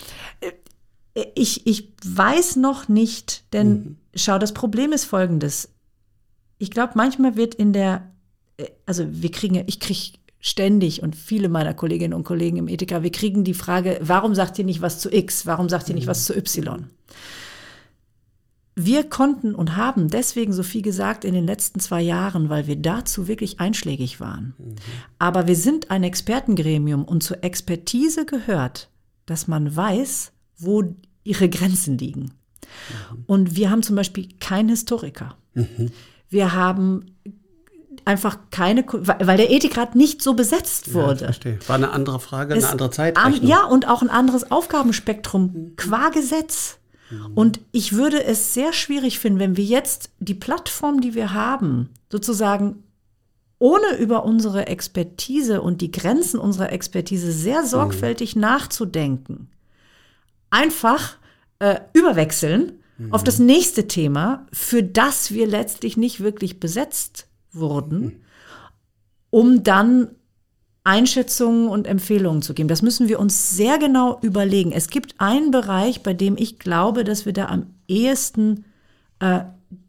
Ich, ich weiß noch nicht, denn schau, das Problem ist folgendes. Ich glaube, manchmal wird in der, äh, also wir kriegen, ja- ich kriege ständig und viele meiner Kolleginnen und Kollegen im Ethika, wir kriegen die Frage, warum sagt ihr nicht was zu X? Warum sagt ihr nicht was zu Y? Wir konnten und haben deswegen so viel gesagt in den letzten zwei Jahren, weil wir dazu wirklich einschlägig waren. Aber wir sind ein Expertengremium und zur Expertise gehört, dass man weiß, wo ihre Grenzen liegen. Und wir haben zum Beispiel keinen Historiker. Wir haben einfach keine, weil der Ethikrat nicht so besetzt Ja, wurde. verstehe. War eine andere Frage, Es- eine andere Zeit. Ja, und auch ein anderes Aufgabenspektrum qua Gesetz. Und ich würde es sehr schwierig finden, wenn wir jetzt die Plattform, die wir haben, sozusagen ohne über unsere Expertise und die Grenzen unserer Expertise sehr sorgfältig nachzudenken, einfach äh, überwechseln auf das nächste Thema, für das wir letztlich nicht wirklich besetzt wurden, um dann Einschätzungen und Empfehlungen zu geben. Das müssen wir uns sehr genau überlegen. Es gibt einen Bereich, bei dem ich glaube, dass wir da am ehesten äh,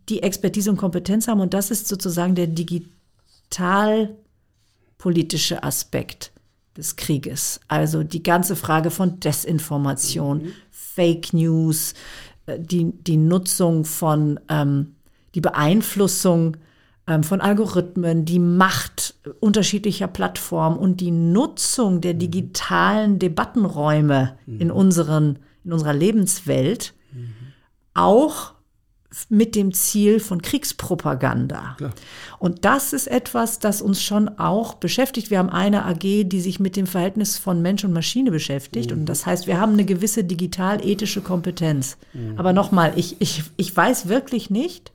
die Expertise und Kompetenz haben, und das ist sozusagen der digitalpolitische Aspekt des Krieges. Also die ganze Frage von Desinformation, Fake News, äh, die, die Nutzung von, ähm, die Beeinflussung von Algorithmen, die Macht unterschiedlicher Plattformen und die Nutzung der digitalen Debattenräume in, unseren, in unserer Lebenswelt auch mit dem Ziel von Kriegspropaganda. Und das ist etwas, das uns schon auch beschäftigt. Wir haben eine AG, die sich mit dem Verhältnis von Mensch und Maschine beschäftigt. Und das heißt, wir haben eine gewisse digital-ethische Kompetenz. Aber nochmal, ich, ich, ich weiß wirklich nicht,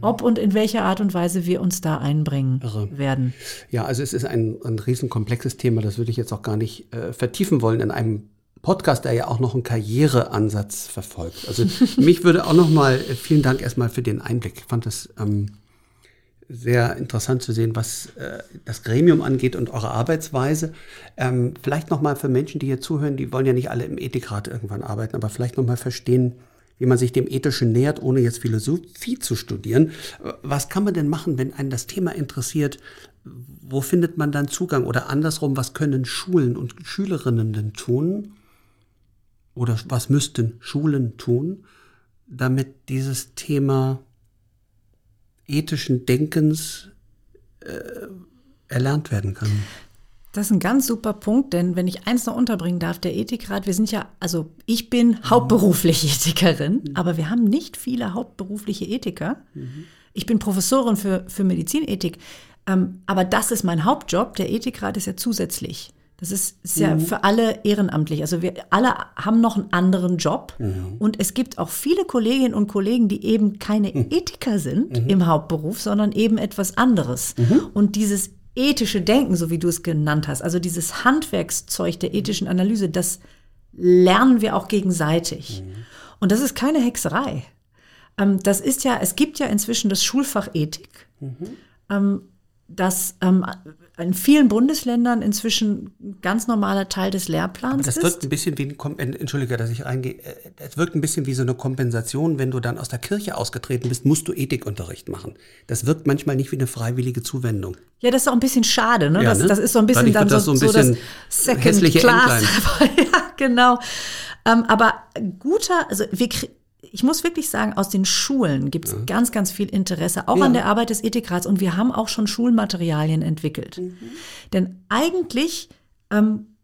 ob und in welcher Art und Weise wir uns da einbringen werden. Ja, also es ist ein, ein riesenkomplexes Thema, das würde ich jetzt auch gar nicht äh, vertiefen wollen in einem Podcast, der ja auch noch einen Karriereansatz verfolgt. Also mich würde auch noch mal, äh, vielen Dank erstmal für den Einblick. Ich fand das ähm, sehr interessant zu sehen, was äh, das Gremium angeht und eure Arbeitsweise. Ähm, vielleicht noch mal für Menschen, die hier zuhören, die wollen ja nicht alle im Ethikrat irgendwann arbeiten, aber vielleicht noch mal verstehen, wie man sich dem Ethischen nähert, ohne jetzt Philosophie zu studieren. Was kann man denn machen, wenn einen das Thema interessiert? Wo findet man dann Zugang? Oder andersrum, was können Schulen und Schülerinnen denn tun? Oder was müssten Schulen tun, damit dieses Thema ethischen Denkens äh, erlernt werden kann? Das ist ein ganz super Punkt, denn wenn ich eins noch unterbringen darf, der Ethikrat, wir sind ja, also ich bin hauptberuflich Ethikerin, aber wir haben nicht viele hauptberufliche Ethiker. Ich bin Professorin für, für Medizinethik, ähm, aber das ist mein Hauptjob. Der Ethikrat ist ja zusätzlich. Das ist, ist ja für alle ehrenamtlich. Also wir alle haben noch einen anderen Job. Und es gibt auch viele Kolleginnen und Kollegen, die eben keine Ethiker sind im Hauptberuf, sondern eben etwas anderes. Und dieses ethische Denken, so wie du es genannt hast, also dieses Handwerkszeug der ethischen Analyse, das lernen wir auch gegenseitig. Und das ist keine Hexerei. Ähm, das ist ja, es gibt ja inzwischen das Schulfach Ethik, ähm, das ähm, in vielen Bundesländern inzwischen ein ganz normaler Teil des Lehrplans Das ist. wirkt ein bisschen wie ein, Entschuldige, dass ich reingehe, Äh, es wirkt ein bisschen wie so eine Kompensation, wenn du dann aus der Kirche ausgetreten bist, musst du Ethikunterricht machen. Das wirkt manchmal nicht wie eine freiwillige Zuwendung. Ja, das ist auch ein bisschen schade, ne? Ja, das, ne? das ist so ein bisschen dann das so, so ein so das bisschen Second hässliche Class. ja, genau. Ähm, aber guter, also wir, krie- ich muss wirklich sagen, aus den Schulen gibt es ganz, ganz viel Interesse, auch an der Arbeit des Ethikrats. Und wir haben auch schon Schulmaterialien entwickelt. Mhm. Denn eigentlich ähm,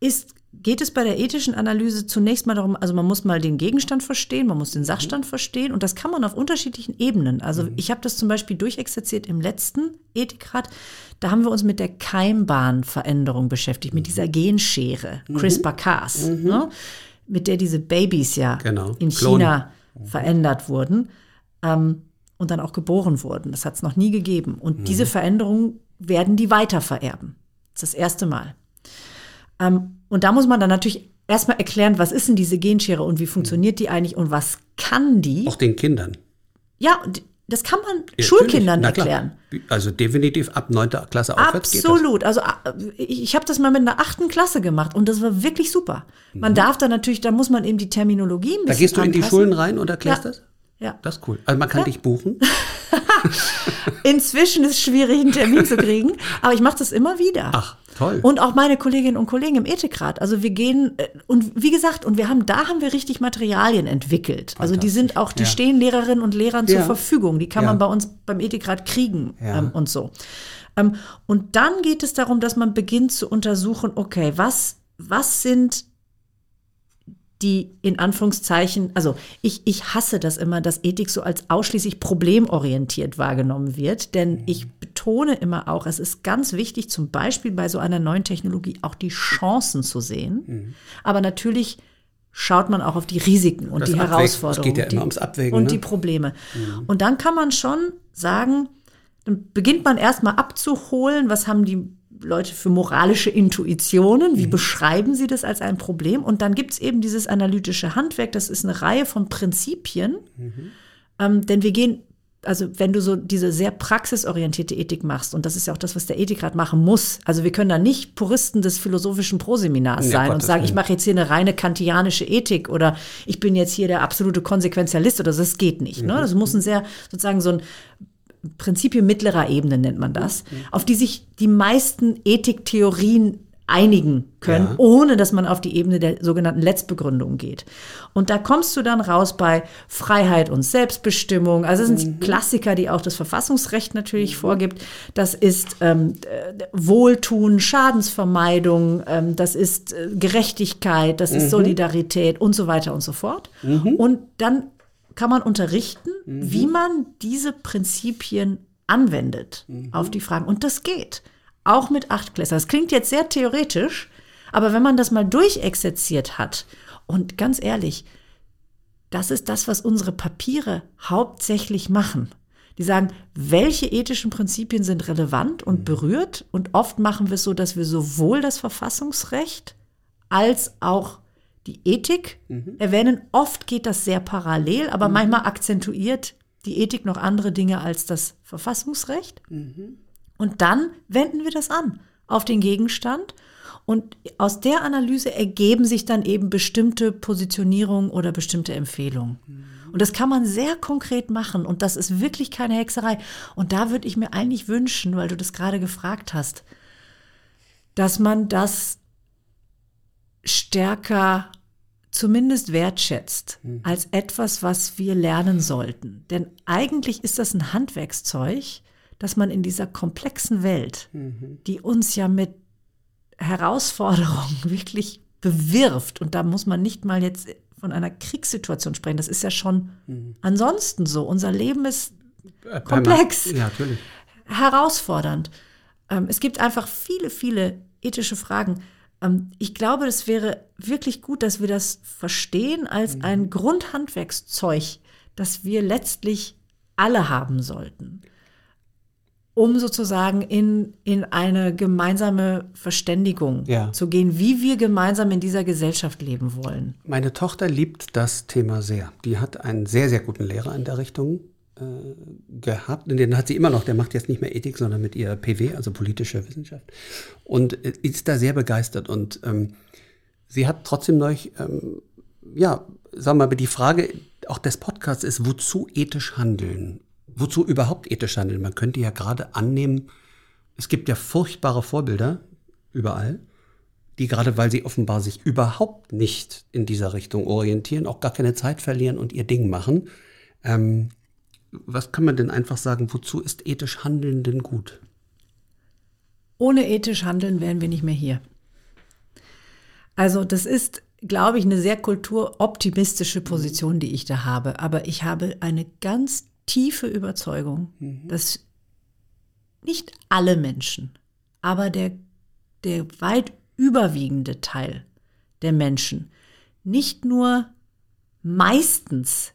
ist, geht es bei der ethischen Analyse zunächst mal darum, also man muss mal den Gegenstand verstehen, man muss den Sachstand verstehen und das kann man auf unterschiedlichen Ebenen. Also ich habe das zum Beispiel durchexerziert im letzten Ethikrat. Da haben wir uns mit der Keimbahnveränderung beschäftigt, mit dieser Genschere, CRISPR-Cas, ne, mit der diese Babys ja Genau. in Klon. China verändert wurden ähm, und dann auch geboren wurden. Das hat es noch nie gegeben. Und diese Veränderungen werden die weiter vererben. Das ist das erste Mal. Ähm, und da muss man dann natürlich erstmal erklären, was ist denn diese Genschere und wie funktioniert die eigentlich und was kann die? Auch den Kindern. Ja, das kann man Ja, Schulkindern erklären. Also definitiv ab 9. Klasse aufwärts. Absolut. Also äh, ich, habe das mal mit einer achten Klasse gemacht und das war wirklich super. Man darf da natürlich, da muss man eben die Terminologie ein bisschen Mhm. Da gehst du in die anpassen. Schulen rein und erklärst Ja. das? Ja. Das ist cool. Also man kann dich buchen. Inzwischen ist es schwierig, einen Termin zu kriegen, aber ich mache das immer wieder. Ach, toll. Und auch meine Kolleginnen und Kollegen im Ethikrat. Also wir gehen, äh, und wie gesagt, und wir haben, da haben wir richtig Materialien entwickelt. Also die sind auch, die Ja. stehen Lehrerinnen und Lehrern zur Ja. Verfügung. Die kann Ja. man bei uns beim Ethikrat kriegen Ja. ähm, und so. Ähm, und dann geht es darum, dass man beginnt zu untersuchen, okay, was, was sind die in Anführungszeichen, also ich, ich hasse das immer, dass Ethik so als ausschließlich problemorientiert wahrgenommen wird, denn ich betone immer auch, es ist ganz wichtig, zum Beispiel bei so einer neuen Technologie auch die Chancen zu sehen. Aber natürlich schaut man auch auf die Risiken und Das die Abwägen. Herausforderungen. Es geht ja immer ums Abwägen, Und ne? die Probleme. Und dann kann man schon sagen, dann beginnt man erstmal abzuholen, was haben die Leute für moralische Intuitionen, Mhm. wie beschreiben sie das als ein Problem? Und dann gibt es eben dieses analytische Handwerk, das ist eine Reihe von Prinzipien, Mhm. ähm, denn wir gehen, also wenn du so diese sehr praxisorientierte Ethik machst, und das ist ja auch das, was der Ethikrat machen muss, also wir können da nicht Puristen des philosophischen Proseminars Ja, sein und Gottes sagen, ich mache jetzt hier eine reine kantianische Ethik oder ich bin jetzt hier der absolute Konsequenzialist oder so, das geht nicht. Mhm. Ne? Das muss ein sehr, sozusagen so ein Prinzipien mittlerer Ebene nennt man das, auf die sich die meisten Ethiktheorien einigen können, Ja. ohne dass man auf die Ebene der sogenannten Letztbegründung geht. Und da kommst du dann raus bei Freiheit und Selbstbestimmung. Also das sind Klassiker, die auch das Verfassungsrecht natürlich vorgibt. Das ist ähm, äh, Wohltun, Schadensvermeidung, ähm, das ist äh, Gerechtigkeit, das ist Solidarität und so weiter und so fort. Und dann kann man unterrichten, wie man diese Prinzipien anwendet auf die Fragen. Und das geht. Auch mit Achtklässern. Das klingt jetzt sehr theoretisch, aber wenn man das mal durchexerziert hat, und ganz ehrlich, das ist das, was unsere Papiere hauptsächlich machen. Die sagen, welche ethischen Prinzipien sind relevant und berührt. Und oft machen wir es so, dass wir sowohl das Verfassungsrecht als auch die Ethik erwähnen. Oft geht das sehr parallel, aber manchmal akzentuiert die Ethik noch andere Dinge als das Verfassungsrecht. Und dann wenden wir das an auf den Gegenstand. Und aus der Analyse ergeben sich dann eben bestimmte Positionierungen oder bestimmte Empfehlungen. Und das kann man sehr konkret machen. Und das ist wirklich keine Hexerei. Und da würde ich mir eigentlich wünschen, weil du das gerade gefragt hast, dass man das stärker zumindest wertschätzt als etwas, was wir lernen sollten. Denn eigentlich ist das ein Handwerkszeug, dass man in dieser komplexen Welt, die uns ja mit Herausforderungen wirklich bewirft, und da muss man nicht mal jetzt von einer Kriegssituation sprechen, das ist ja schon ansonsten so. Unser Leben ist Äh, komplex Ja, natürlich. herausfordernd. Ähm, es gibt einfach viele, viele ethische Fragen. Ähm, ich glaube, es wäre wirklich gut, dass wir das verstehen als ein Grundhandwerkszeug, das wir letztlich alle haben sollten, um sozusagen in, in eine gemeinsame Verständigung Ja. zu gehen, wie wir gemeinsam in dieser Gesellschaft leben wollen. Meine Tochter liebt das Thema sehr. Die hat einen sehr, sehr guten Lehrer in der Richtung gehabt. Und Den hat sie immer noch. Der macht jetzt nicht mehr Ethik, sondern mit ihr PW, also politische Wissenschaft. Und äh, ist da sehr begeistert. Und ähm, sie hat trotzdem neulich, ähm, ja, sagen wir mal, die Frage auch des Podcasts ist, wozu ethisch handeln? Wozu überhaupt ethisch handeln? Man könnte ja gerade annehmen, es gibt ja furchtbare Vorbilder überall, die gerade, weil sie offenbar sich überhaupt nicht in dieser Richtung orientieren, auch gar keine Zeit verlieren und ihr Ding machen. Ähm, was kann man denn einfach sagen, wozu ist ethisch Handeln denn gut? Ohne ethisch Handeln wären wir nicht mehr hier. Also das ist, glaube ich, eine sehr kulturoptimistische Position, die ich da habe. Aber ich habe eine ganz tiefe Überzeugung, dass nicht alle Menschen, aber der, der weit überwiegende Teil der Menschen nicht nur meistens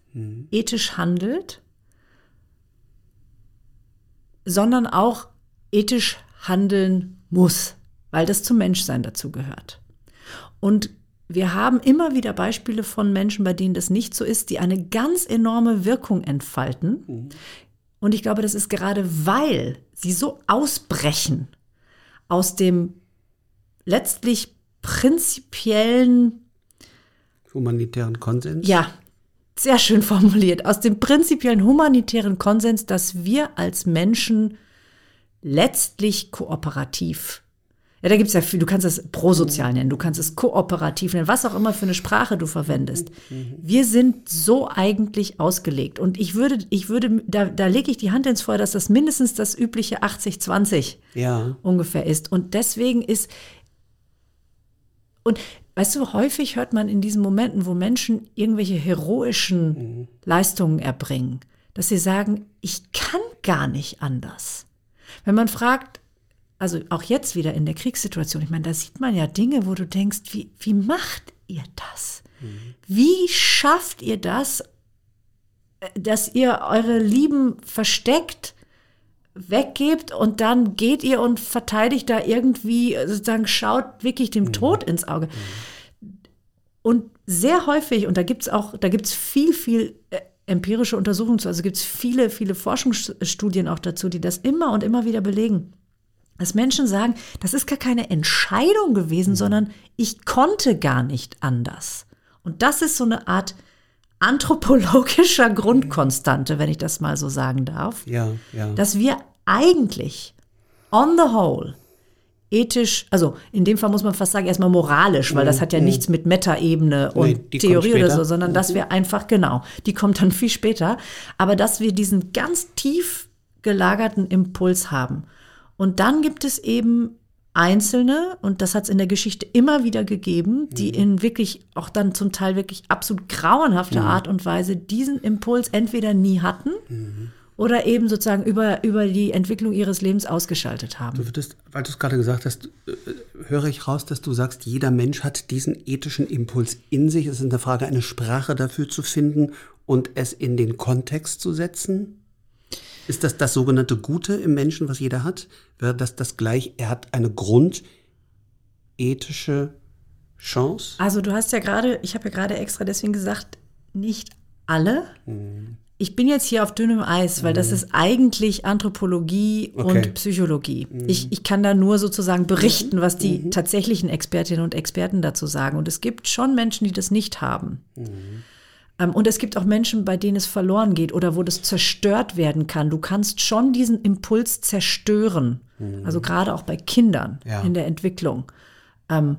ethisch handelt, sondern auch ethisch handeln muss, weil das zum Menschsein dazu gehört. Und wir haben immer wieder Beispiele von Menschen, bei denen das nicht so ist, die eine ganz enorme Wirkung entfalten. Und ich glaube, das ist gerade, weil sie so ausbrechen aus dem letztlich prinzipiellen Humanitären Konsens? Ja, sehr schön formuliert. Aus dem prinzipiellen humanitären Konsens, dass wir als Menschen letztlich kooperativ, ja, da gibt es ja viel, du kannst es prosozial nennen, du kannst es kooperativ nennen, was auch immer für eine Sprache du verwendest. Wir sind so eigentlich ausgelegt. Und ich würde, ich würde, da, da lege ich die Hand ins Feuer, dass das mindestens das übliche 80-20 Ja. ungefähr ist. Und deswegen ist, und weißt du, häufig hört man in diesen Momenten, wo Menschen irgendwelche heroischen Leistungen erbringen, dass sie sagen, ich kann gar nicht anders. Wenn man fragt, also auch jetzt wieder in der Kriegssituation, ich meine, da sieht man ja Dinge, wo du denkst, wie, wie macht ihr das? Wie schafft ihr das, äh, dass ihr eure Lieben versteckt, weggebt und dann geht ihr und verteidigt da irgendwie, äh, sozusagen schaut wirklich dem Tod ins Auge. Und sehr häufig, und da gibt es auch, da gibt es viel, viel äh, empirische Untersuchungen zu, also gibt es viele, viele Forschungsstudien auch dazu, die das immer und immer wieder belegen, dass Menschen sagen, das ist gar keine Entscheidung gewesen, sondern ich konnte gar nicht anders. Und das ist so eine Art anthropologischer Grundkonstante, wenn ich das mal so sagen darf Ja, ja. dass wir eigentlich on the whole ethisch, also in dem Fall muss man fast sagen, erstmal moralisch, weil das hat ja nichts mit Metaebene und Nee, Theorie oder so, sondern dass wir einfach, genau, die kommt dann viel später, aber dass wir diesen ganz tief gelagerten Impuls haben. Und dann gibt es eben Einzelne, und das hat es in der Geschichte immer wieder gegeben, die in wirklich auch dann zum Teil wirklich absolut grauenhafter Art und Weise diesen Impuls entweder nie hatten oder eben sozusagen über, über die Entwicklung ihres Lebens ausgeschaltet haben. Du würdest, weil du es gerade gesagt hast, äh, höre ich raus, dass du sagst, jeder Mensch hat diesen ethischen Impuls in sich. Es ist eine Frage, eine Sprache dafür zu finden und es in den Kontext zu setzen. Ist das das sogenannte Gute im Menschen, was jeder hat? Wäre das das gleich? Er hat eine grundethische Chance? Also du hast ja gerade, ich habe ja gerade extra deswegen gesagt, nicht alle. Ich bin jetzt hier auf dünnem Eis, weil das ist eigentlich Anthropologie Okay. und Psychologie. Ich, ich kann da nur sozusagen berichten, was die tatsächlichen Expertinnen und Experten dazu sagen. Und es gibt schon Menschen, die das nicht haben. Ähm, Und es gibt auch Menschen, bei denen es verloren geht oder wo das zerstört werden kann. Du kannst schon diesen Impuls zerstören. Also gerade auch bei Kindern Ja. in der Entwicklung. Ähm,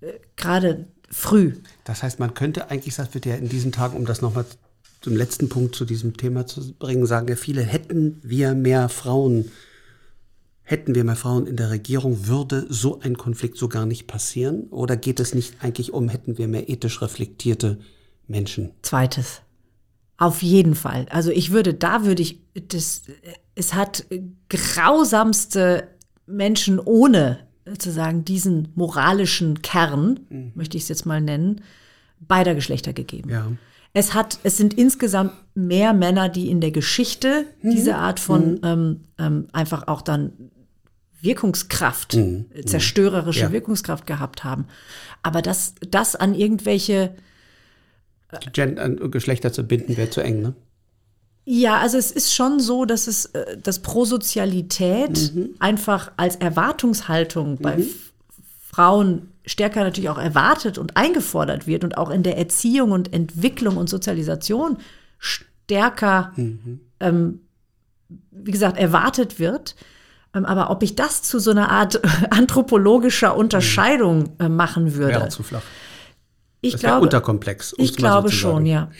äh, gerade früh. Das heißt, man könnte eigentlich, das wird ja in diesen Tagen, um das nochmal zum letzten Punkt zu diesem Thema zu bringen, sagen ja viele, hätten wir mehr Frauen, hätten wir mehr Frauen in der Regierung, würde so ein Konflikt so gar nicht passieren? Oder geht es nicht eigentlich um, hätten wir mehr ethisch reflektierte Menschen? Zweites. Auf jeden Fall. Also ich würde, da würde ich, das, es hat grausamste Menschen ohne sozusagen diesen moralischen Kern, möchte ich es jetzt mal nennen, beider Geschlechter gegeben. Ja. Es hat, es sind insgesamt mehr Männer, die in der Geschichte diese Art von ähm, ähm, einfach auch dann Wirkungskraft, äh, zerstörerische Ja. Wirkungskraft gehabt haben. Aber das, das an irgendwelche Gen Geschlechter zu binden wäre zu eng, ne? Ja, also es ist schon so, dass es äh, dass Prosozialität einfach als Erwartungshaltung bei F- Frauen stärker natürlich auch erwartet und eingefordert wird und auch in der Erziehung und Entwicklung und Sozialisation stärker, ähm, wie gesagt, erwartet wird. Ähm, aber ob ich das zu so einer Art anthropologischer Unterscheidung äh, machen würde, Wäre zu flach. Ich Das glaube, unterkomplex. um's ich so glaube zu schon, ja.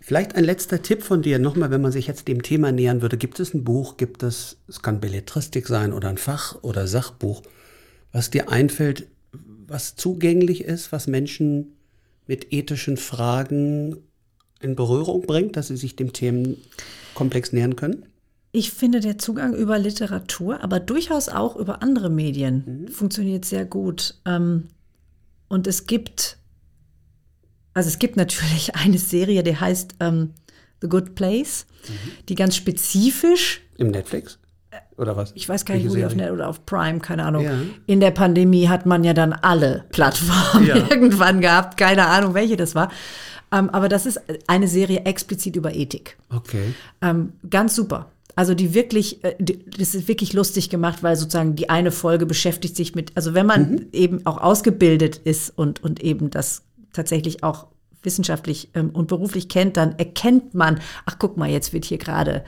Vielleicht ein letzter Tipp von dir nochmal, wenn man sich jetzt dem Thema nähern würde. Gibt es ein Buch, gibt es, es kann Belletristik sein oder ein Fach- oder Sachbuch, was dir einfällt, was zugänglich ist, was Menschen mit ethischen Fragen in Berührung bringt, dass sie sich dem Themenkomplex nähern können? Ich finde, der Zugang über Literatur, aber durchaus auch über andere Medien mhm. funktioniert sehr gut. Ähm, und es gibt, also es gibt natürlich eine Serie, die heißt ähm, The Good Place, mhm. die ganz spezifisch. Im Netflix? Oder was? Ich weiß gar nicht, wo die auf Net oder auf Prime, keine Ahnung. Ja. In der Pandemie hat man ja dann alle Plattformen ja. irgendwann gehabt, keine Ahnung, welche das war. Ähm, aber das ist eine Serie explizit über Ethik. Okay. Ähm, ganz super. Also die wirklich, äh, das ist wirklich lustig gemacht, weil sozusagen die eine Folge beschäftigt sich mit, also wenn man mhm. eben auch ausgebildet ist und, und eben das tatsächlich auch wissenschaftlich ähm, und beruflich kennt, dann erkennt man, ach guck mal, jetzt wird hier gerade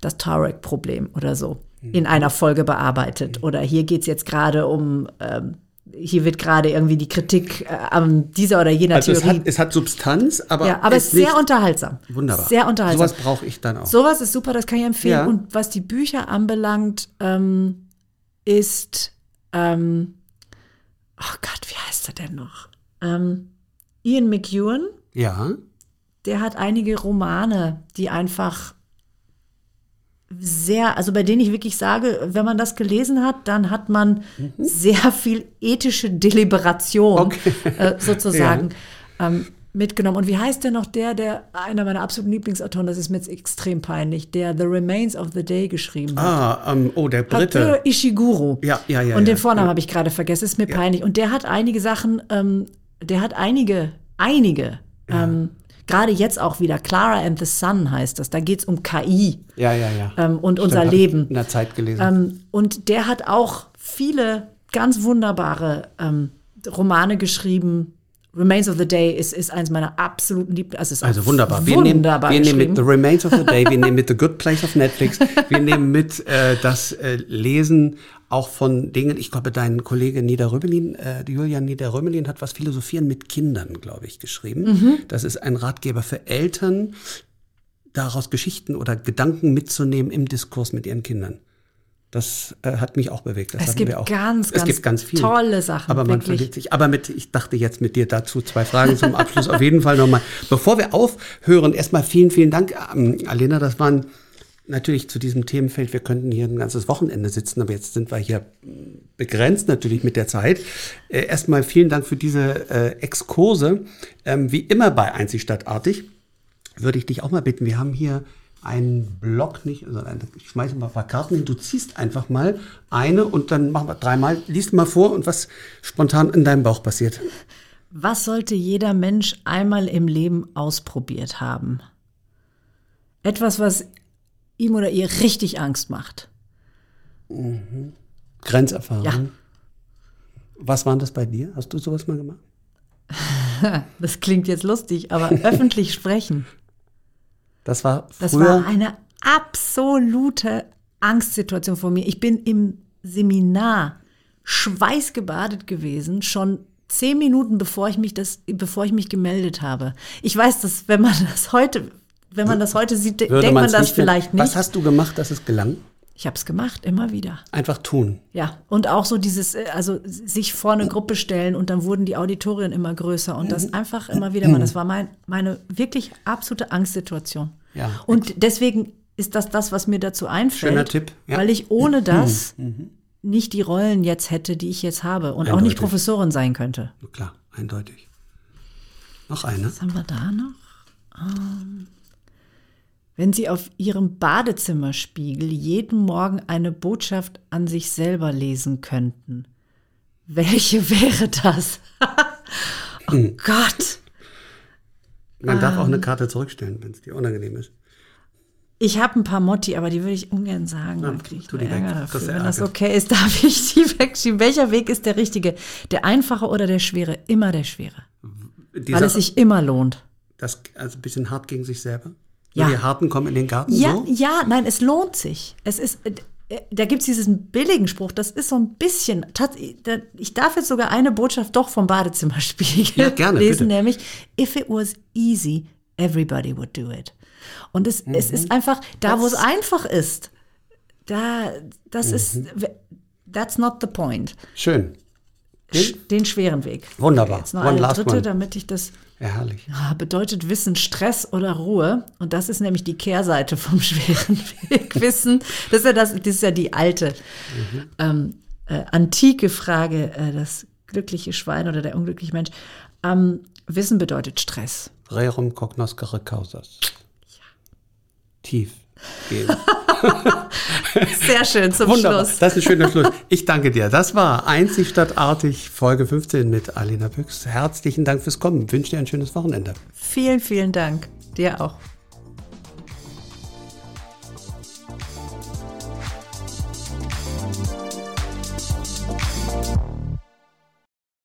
das Tarek-Problem oder so mhm. in einer Folge bearbeitet. Oder hier geht es jetzt gerade um ähm, hier wird gerade irgendwie die Kritik äh, an dieser oder jener also Theorie. Es hat, es hat Substanz, aber. Ja, aber es ist sehr unterhaltsam. Wunderbar. Sehr unterhaltsam. Sowas brauche ich dann auch. Sowas ist super, das kann ich empfehlen. Ja. Und was die Bücher anbelangt, ähm, ist. Ähm, oh Gott, wie heißt er denn noch? Ähm, Ian McEwan. Ja. Der hat einige Romane, die einfach sehr, also bei denen ich wirklich sage, wenn man das gelesen hat, dann hat man mhm. sehr viel ethische Deliberation okay. äh, sozusagen ja. ähm, mitgenommen. Und wie heißt der noch der, der einer meiner absoluten Lieblingsautoren, das ist mir jetzt extrem peinlich, der The Remains of the Day geschrieben hat. Ah, um, oh, der äh, Ishiguro. Ja, ja, ja. Und den ja, Vornamen ja. habe ich gerade vergessen, ist mir peinlich. Und der hat einige Sachen, ähm, der hat einige, einige ähm, gerade jetzt auch wieder, Clara and the Sun heißt das, da geht es um KI ja, ja, ja. Ähm, und Stimmt, unser Leben. In der Zeit gelesen. Ähm, und der hat auch viele ganz wunderbare ähm, Romane geschrieben. Remains of the Day ist, ist eines meiner absoluten Lieblings. Also, also wunderbar. Wir, wunderbar nehmen, wir nehmen mit The Remains of the Day, wir nehmen mit The Good Place of Netflix, wir nehmen mit äh, das äh, Lesen auch von Dingen, ich glaube, dein Kollege Niederrömelin, äh, Julian Niederrömelin hat was Philosophieren mit Kindern, glaube ich, geschrieben. Mhm. Das ist ein Ratgeber für Eltern, daraus Geschichten oder Gedanken mitzunehmen im Diskurs mit ihren Kindern. Das äh, hat mich auch bewegt. Das es gibt auch. ganz, es gibt ganz viele. tolle Sachen. Aber man verliert sich. Aber mit, ich dachte jetzt mit dir dazu zwei Fragen zum Abschluss auf jeden Fall nochmal. Bevor wir aufhören, erstmal vielen, vielen Dank, ähm, Alena. Das waren natürlich zu diesem Themenfeld, wir könnten hier ein ganzes Wochenende sitzen, aber jetzt sind wir hier begrenzt natürlich mit der Zeit. Äh, erstmal vielen Dank für diese äh, Exkurse. Ähm, wie immer bei Einzig Stadtartig würde ich dich auch mal bitten, wir haben hier einen Block nicht, also ich schmeiße mal ein paar Karten hin, du ziehst einfach mal eine und dann machen wir dreimal, liest mal vor und was spontan in deinem Bauch passiert. Was sollte jeder Mensch einmal im Leben ausprobiert haben? Etwas, was ihm oder ihr richtig Angst macht. Mhm. Grenzerfahrung. Ja. Was waren das bei dir? Hast du sowas mal gemacht? das klingt jetzt lustig, aber öffentlich sprechen. Das war früher Das war eine absolute Angstsituation von mir. Ich bin im Seminar schweißgebadet gewesen, schon zehn Minuten bevor ich mich das, bevor ich mich gemeldet habe. Ich weiß, dass wenn man das heute wenn man das heute sieht, denkt man das nicht vielleicht nicht. Was hast du gemacht, dass es gelang? Ich habe es gemacht, immer wieder. Einfach tun. Ja, und auch so dieses, äh, also sich vor eine Gruppe stellen und dann wurden die Auditorien immer größer und das einfach immer wieder mal, das war mein, meine wirklich absolute Angstsituation. Ja. Und deswegen ist das das, was mir dazu einfällt. Schöner Tipp. Ja. Weil ich ohne das mhm. nicht die Rollen jetzt hätte, die ich jetzt habe und eindeutig. auch nicht Professorin sein könnte. Klar, eindeutig. Noch eine. Was haben wir da noch? Ähm wenn Sie auf Ihrem Badezimmerspiegel jeden Morgen eine Botschaft an sich selber lesen könnten, welche wäre das? oh hm. Gott. Man ähm, darf auch eine ähm. Karte zurückstellen, wenn es dir unangenehm ist. Ich habe ein paar Motti, aber die würde ich ungern sagen. Kriege ich Ärger dafür. Das wenn das okay ist, darf ich die wegschieben. Welcher Weg ist der richtige? Der einfache oder der schwere? Immer der schwere. Dieser, Weil es sich immer lohnt. Das, also ein bisschen hart gegen sich selber? Ja. Die Harten kommen in den Garten? Ja, so? ja, nein, es lohnt sich. Es ist, äh, da gibt es diesen billigen Spruch, das ist so ein bisschen, ich darf jetzt sogar eine Botschaft doch vom Badezimmerspiegel ja, gerne, lesen, bitte. nämlich, if it was easy, everybody would do it. Und es, mhm. es ist einfach, da wo es einfach ist, da, das mhm. ist, that's not the point. Schön. sch- den schweren Weg. Wunderbar. Jetzt noch One eine dritte, one. damit ich das Ja, herrlich. Ah, bedeutet Wissen Stress oder Ruhe? Und das ist nämlich die Kehrseite vom schweren Weg. Wissen, das ist ja, das, das ist ja die alte, ähm, äh, antike Frage, äh, das glückliche Schwein oder der unglückliche Mensch. Ähm, Wissen bedeutet Stress. Rerum cognoscere causas. Tief gehen. Sehr schön zum Wunderbar. Schluss. Das ist ein schöner Schluss. Ich danke dir. Das war Einzig stadtartig Folge 15 mit Alina Büchs. Herzlichen Dank fürs Kommen. Wünsche dir ein schönes Wochenende. Vielen, vielen Dank. Dir auch.